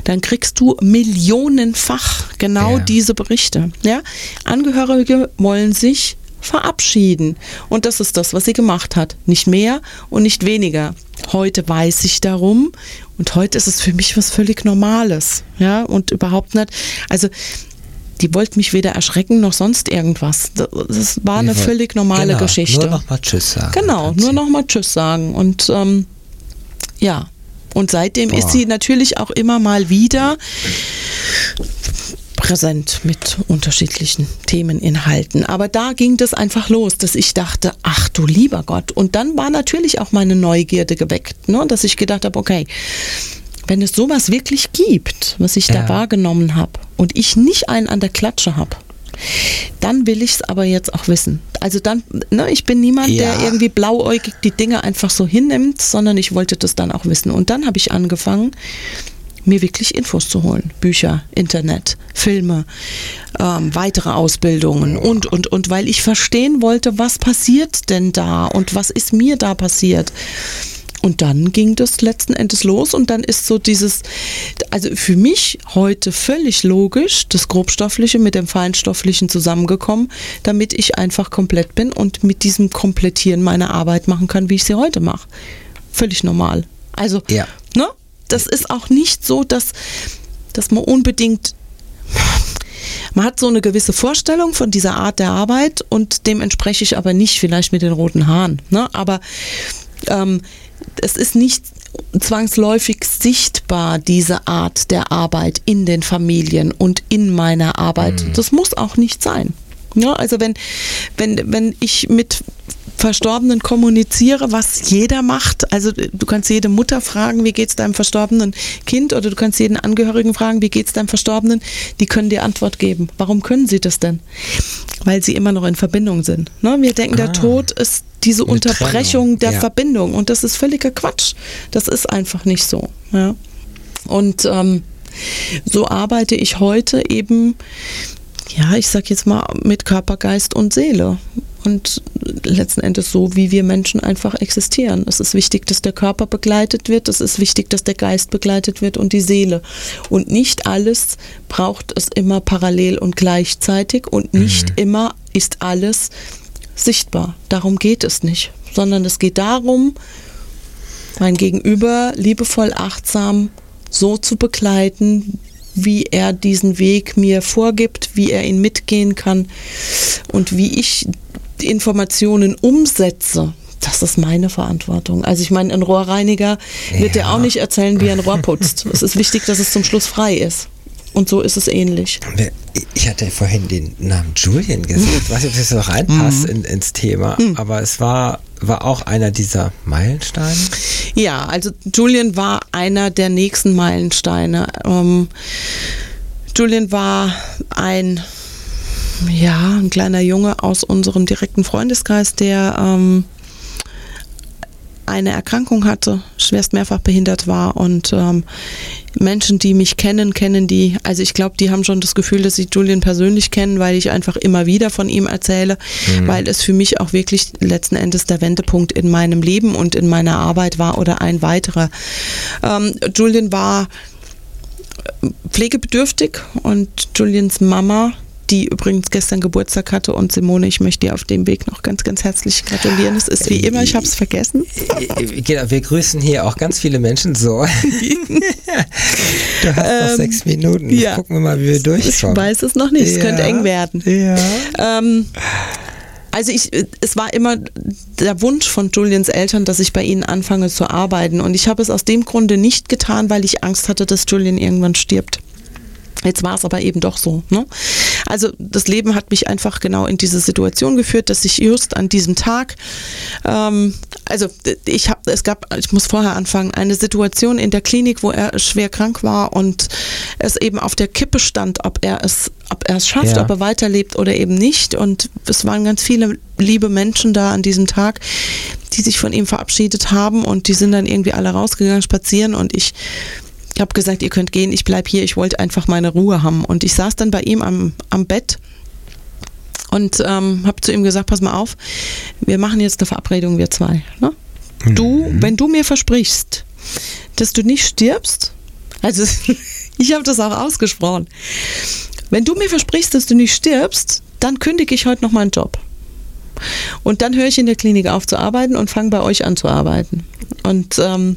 dann kriegst du millionenfach genau Ja. diese Berichte. Ja? Angehörige wollen sich verabschieden. Und das ist das, was sie gemacht hat. Nicht mehr und nicht weniger. Heute weiß ich darum und heute ist es für mich was völlig Normales. Ja, und überhaupt nicht. Also, die wollte mich weder erschrecken noch sonst irgendwas. Das- war eine völlig normale genau, Geschichte. Nur nochmal Tschüss sagen. Genau, nur nochmal Tschüss sagen. Und ähm, ja, und seitdem Boah. ist sie natürlich auch immer mal wieder präsent mit unterschiedlichen Themeninhalten. Aber da ging das einfach los, dass ich dachte, ach du lieber Gott. Und dann war natürlich auch meine Neugierde geweckt, ne? dass ich gedacht habe, okay, wenn es sowas wirklich gibt, was ich ja. da wahrgenommen habe und ich nicht einen an der Klatsche habe, dann will ich es aber jetzt auch wissen. Also dann, ne, ich bin niemand, ja. der irgendwie blauäugig die Dinge einfach so hinnimmt, sondern ich wollte das dann auch wissen. Und dann habe ich angefangen, mir wirklich Infos zu holen. Bücher, Internet, Filme, ähm, weitere Ausbildungen und, und, und, weil ich verstehen wollte, was passiert denn da und was ist mir da passiert. Und dann ging das letzten Endes los und dann ist so dieses, also für mich heute völlig logisch, das Grobstoffliche mit dem Feinstofflichen zusammengekommen, damit ich einfach komplett bin und mit diesem Komplettieren meine Arbeit machen kann, wie ich sie heute mache. Völlig normal. Also, ja. ne? Das ist auch nicht so, dass, dass man unbedingt man hat so eine gewisse Vorstellung von dieser Art der Arbeit und dem entspreche ich aber nicht, vielleicht mit den roten Haaren. Ne? Aber ähm, es ist nicht zwangsläufig sichtbar, diese Art der Arbeit in den Familien und in meiner Arbeit. Mhm. Das muss auch nicht sein. Ja, also wenn, wenn, wenn ich mit Verstorbenen kommuniziere, was jeder macht. Also du kannst jede Mutter fragen, wie geht es deinem verstorbenen Kind oder du kannst jeden Angehörigen fragen, wie geht es deinem Verstorbenen. Die können dir Antwort geben. Warum können sie das denn? Weil sie immer noch in Verbindung sind. Ne? Wir denken, ah, der Tod ist diese Unterbrechung Trennung. der ja. Verbindung und das ist völliger Quatsch. Das ist einfach nicht so. Ja? Und ähm, so arbeite ich heute eben ja, ich sag jetzt mal mit Körper, Geist und Seele und letzten Endes so, wie wir Menschen einfach existieren. Es ist wichtig, dass der Körper begleitet wird, es ist wichtig, dass der Geist begleitet wird und die Seele. Und nicht alles braucht es immer parallel und gleichzeitig und nicht mhm. immer ist alles sichtbar. Darum geht es nicht, sondern es geht darum, mein Gegenüber liebevoll, achtsam so zu begleiten, wie er diesen Weg mir vorgibt, wie er ihn mitgehen kann und wie ich Informationen umsetze, das ist meine Verantwortung. Also ich meine, ein Rohrreiniger wird ja. dir auch nicht erzählen, wie er ein Rohr putzt. es ist wichtig, dass es zum Schluss frei ist. Und so ist es ähnlich. Ich hatte vorhin den Namen Julian gesehen. Ich weiß nicht, ob das noch reinpasst mhm. in, ins Thema, mhm. aber es war, war auch einer dieser Meilensteine. Ja, also Julian war einer der nächsten Meilensteine. Ähm, Julian war ein ja, ein kleiner Junge aus unserem direkten Freundeskreis, der ähm, eine Erkrankung hatte, schwerst mehrfach behindert war und ähm, Menschen, die mich kennen, kennen die, also ich glaube, die haben schon das Gefühl, dass sie Julian persönlich kennen, weil ich einfach immer wieder von ihm erzähle, mhm. weil es für mich auch wirklich letzten Endes der Wendepunkt in meinem Leben und in meiner Arbeit war oder ein weiterer. Ähm, Julian war pflegebedürftig und Julians Mama die übrigens gestern Geburtstag hatte. Und Simone, ich möchte dir auf dem Weg noch ganz, ganz herzlich gratulieren. Es ist wie immer, ich habe es vergessen. Genau, wir grüßen hier auch ganz viele Menschen so. du hast ähm, noch sechs Minuten. Ja. Gucken wir mal, wie wir durchkommen. Ich weiß es noch nicht, es ja. könnte eng werden. Ja. Ähm, also ich, es war immer der Wunsch von Julians Eltern, dass ich bei ihnen anfange zu arbeiten. Und ich habe es aus dem Grunde nicht getan, weil ich Angst hatte, dass Julian irgendwann stirbt. Jetzt war es aber eben doch so. Ne? Also das Leben hat mich einfach genau in diese Situation geführt, dass ich just an diesem Tag, ähm, also ich habe, es gab, ich muss vorher anfangen, eine Situation in der Klinik, wo er schwer krank war und es eben auf der Kippe stand, ob er es, ob er es schafft, ja. ob er weiterlebt oder eben nicht. Und es waren ganz viele liebe Menschen da an diesem Tag, die sich von ihm verabschiedet haben und die sind dann irgendwie alle rausgegangen spazieren und ich ich habe gesagt, ihr könnt gehen, ich bleibe hier, ich wollte einfach meine Ruhe haben. Und ich saß dann bei ihm am, am Bett und ähm, habe zu ihm gesagt, pass mal auf, wir machen jetzt eine Verabredung, wir zwei. Ne? Du, mhm. wenn du mir versprichst, dass du nicht stirbst, also ich habe das auch ausgesprochen, wenn du mir versprichst, dass du nicht stirbst, dann kündige ich heute noch meinen Job. Und dann höre ich in der Klinik auf zu arbeiten und fange bei euch an zu arbeiten. Und ähm,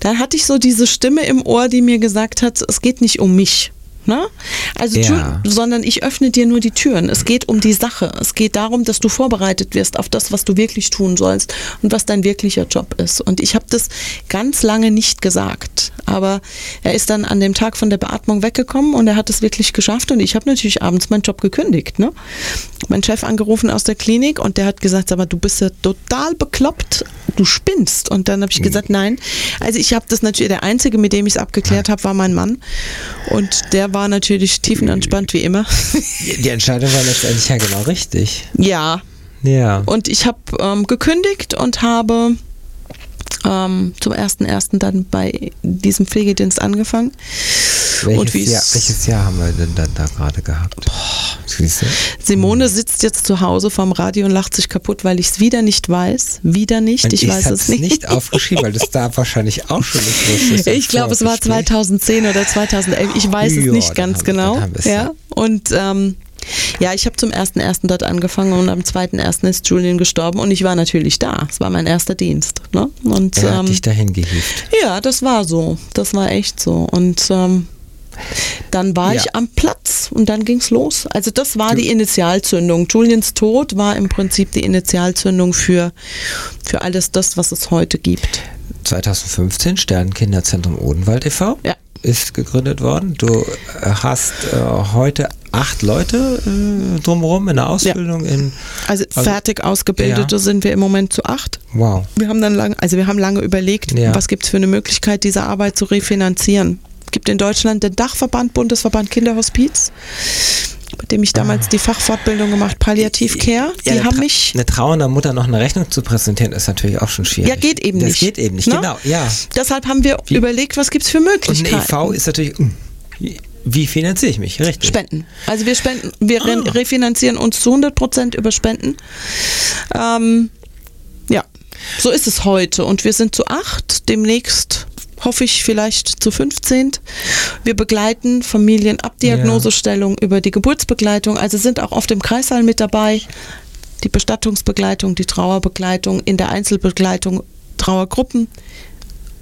dann hatte ich so diese Stimme im Ohr, die mir gesagt hat, es geht nicht um mich. Ne? Also, Ja. tu, sondern ich öffne dir nur die Türen. Es geht um die Sache. Es geht darum, dass du vorbereitet wirst auf das, was du wirklich tun sollst und was dein wirklicher Job ist. Und ich habe das ganz lange nicht gesagt. Aber er ist dann an dem Tag von der Beatmung weggekommen und er hat es wirklich geschafft. Und ich habe natürlich abends meinen Job gekündigt. Ne? Mein Chef angerufen aus der Klinik und der hat gesagt, aber du bist ja total bekloppt, du spinnst. Und dann habe ich gesagt, nein. Also ich habe das natürlich, der Einzige, mit dem ich es abgeklärt habe, war mein Mann. Und der war natürlich tiefenentspannt wie immer. Die Entscheidung war letztendlich ja genau richtig. ja, Ja. und ich habe ähm, gekündigt und habe ähm, zum 1.1. dann bei diesem Pflegedienst angefangen. welches, Jahr, welches Jahr haben wir denn dann da gerade gehabt? Simone sitzt jetzt zu Hause vorm Radio und lacht sich kaputt, weil ich es wieder nicht weiß. Wieder nicht, Und ich weiß es nicht. nicht aufgeschrieben, weil das da wahrscheinlich auch schon nicht wusstest. Ich glaube, es war Vorgespräch. 2010 oder 2011. Ich weiß es Ja, nicht ganz genau. ja. Und ähm, ja, ich habe zum 1.1. dort angefangen und am 2.1. ist Julian gestorben und ich war natürlich da. Es war mein erster Dienst. Ne? Und Er hat ähm, dich dahin gehievt. ja, das war so. Das war echt so. Und ähm, dann war Ja. ich am Platz und dann ging's los. Also das war die Initialzündung. Julians Tod war im Prinzip die Initialzündung für, für alles das, was es heute gibt. 2015 Sternenkinderzentrum Odenwald e.V. Ja. ist gegründet worden. Du hast äh, heute acht Leute äh, drumherum in der Ausbildung in Also, Also- fertig Ausgebildete Ja. sind wir im Moment zu acht. Wow. Wir haben dann lange, also wir haben lange überlegt, Ja. was gibt es für eine Möglichkeit, diese Arbeit zu refinanzieren. Es gibt in Deutschland den Dachverband Bundesverband Kinderhospiz, bei dem ich damals die Fachfortbildung gemacht, Palliativcare. Die Ah. Ja, eine haben mich Eine trauernde Mutter noch eine Rechnung zu präsentieren, ist natürlich auch schon schwierig. Ja, geht eben das nicht. geht eben nicht, Ne? genau. Ja. Deshalb haben wir Wie- überlegt, was gibt es für Und ein Möglichkeiten. EV ist natürlich, hm, wie- finanziere ich mich? Richtig. Spenden. Also wir spenden, wir Ah. re refinanzieren uns zu 100 Prozent über Spenden. Ähm, ja, so ist es heute und wir sind zu acht. Demnächst hoffe ich vielleicht zu 15. Wir begleiten Familien ab Diagnosestellung über die Geburtsbegleitung, also sind auch oft im Kreissaal mit dabei. Die Bestattungsbegleitung, die Trauerbegleitung, in der Einzelbegleitung Trauergruppen.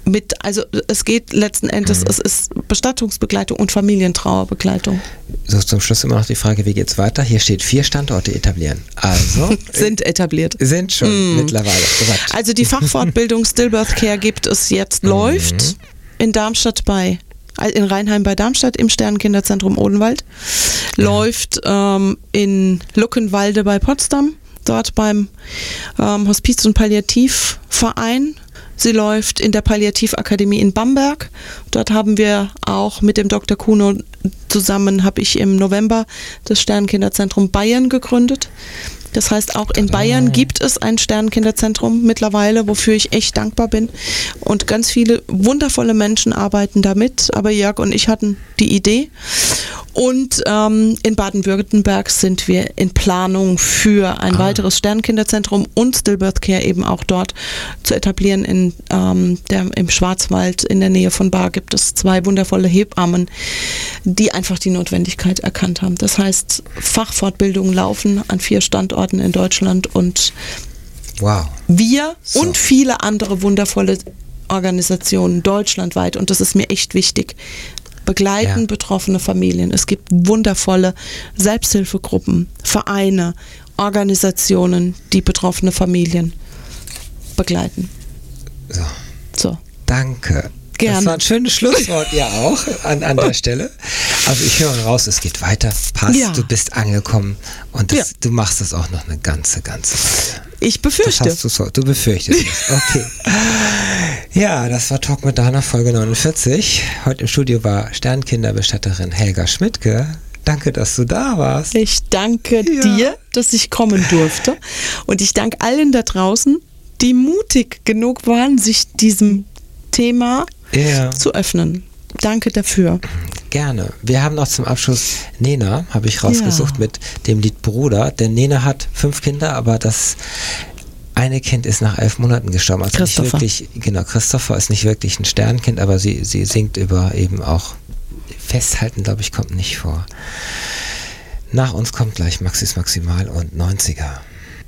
Mit, also es geht letzten Endes, Mhm. es ist Bestattungsbegleitung und Familientrauerbegleitung. So zum Schluss immer noch die Frage, wie geht's weiter? Hier steht vier Standorte etablieren. Also Sind etabliert. sind schon mittlerweile. Soweit. Also die Fachfortbildung Stillbirth Care gibt es jetzt, läuft in Darmstadt bei, äh, in Rheinheim bei Darmstadt im Sternenkinderzentrum Odenwald, läuft ähm, in Luckenwalde bei Potsdam, dort beim ähm, Hospiz- und Palliativverein. Sie läuft in der Palliativakademie in Bamberg. Dort haben wir auch mit dem Dr. Kuno zusammen, habe ich im November das Sternenkinderzentrum Bayern gegründet. Das heißt, auch in Bayern gibt es ein Sternenkinderzentrum mittlerweile, wofür ich echt dankbar bin. Und ganz viele wundervolle Menschen arbeiten damit. Aber Jörg und ich hatten die Idee. Und ähm, in Baden-Württemberg sind wir in Planung für ein weiteres Sternenkinderzentrum und Stillbirth Care eben auch dort zu etablieren. In, ähm, der, Im Schwarzwald in der Nähe von Bar gibt es zwei wundervolle Hebammen, die einfach die Notwendigkeit erkannt haben. Das heißt, Fachfortbildungen laufen an vier Standorten in Deutschland und Wow. wir So. und viele andere wundervolle Organisationen deutschlandweit und das ist mir echt wichtig. Begleiten Ja. betroffene Familien. Es gibt wundervolle Selbsthilfegruppen, Vereine, Organisationen, die betroffene Familien begleiten. So. So. Danke. Gerne. Das war ein schönes Schlusswort, ja auch, an, an der Stelle. Also ich höre raus, es geht weiter, passt, Ja. du bist angekommen und das, Ja. du machst das auch noch eine ganze, ganze Weile. Ich Das befürchte. hast du so, du befürchtest es. Okay. Ja, das war Talk mit Dana, Folge 49. Heute im Studio war Sternkinderbestatterin Helga Schmidtke. Danke, dass du da warst. Ich danke Ja. dir, dass ich kommen durfte. Und ich danke allen da draußen, die mutig genug waren, sich diesem Thema Ja, zu öffnen. Danke dafür. gerne. Wir haben noch zum Abschluss Nena, habe ich rausgesucht, Ja. mit dem Lied Bruder. Denn Nena hat fünf Kinder, aber das eine Kind ist nach elf Monaten gestorben. Also nicht Christopher. wirklich, genau, Christopher ist nicht wirklich ein Sternkind, aber sie, sie singt über eben auch Festhalten, glaube ich, kommt nicht vor. Nach uns kommt gleich Maxis Maximal und 90er.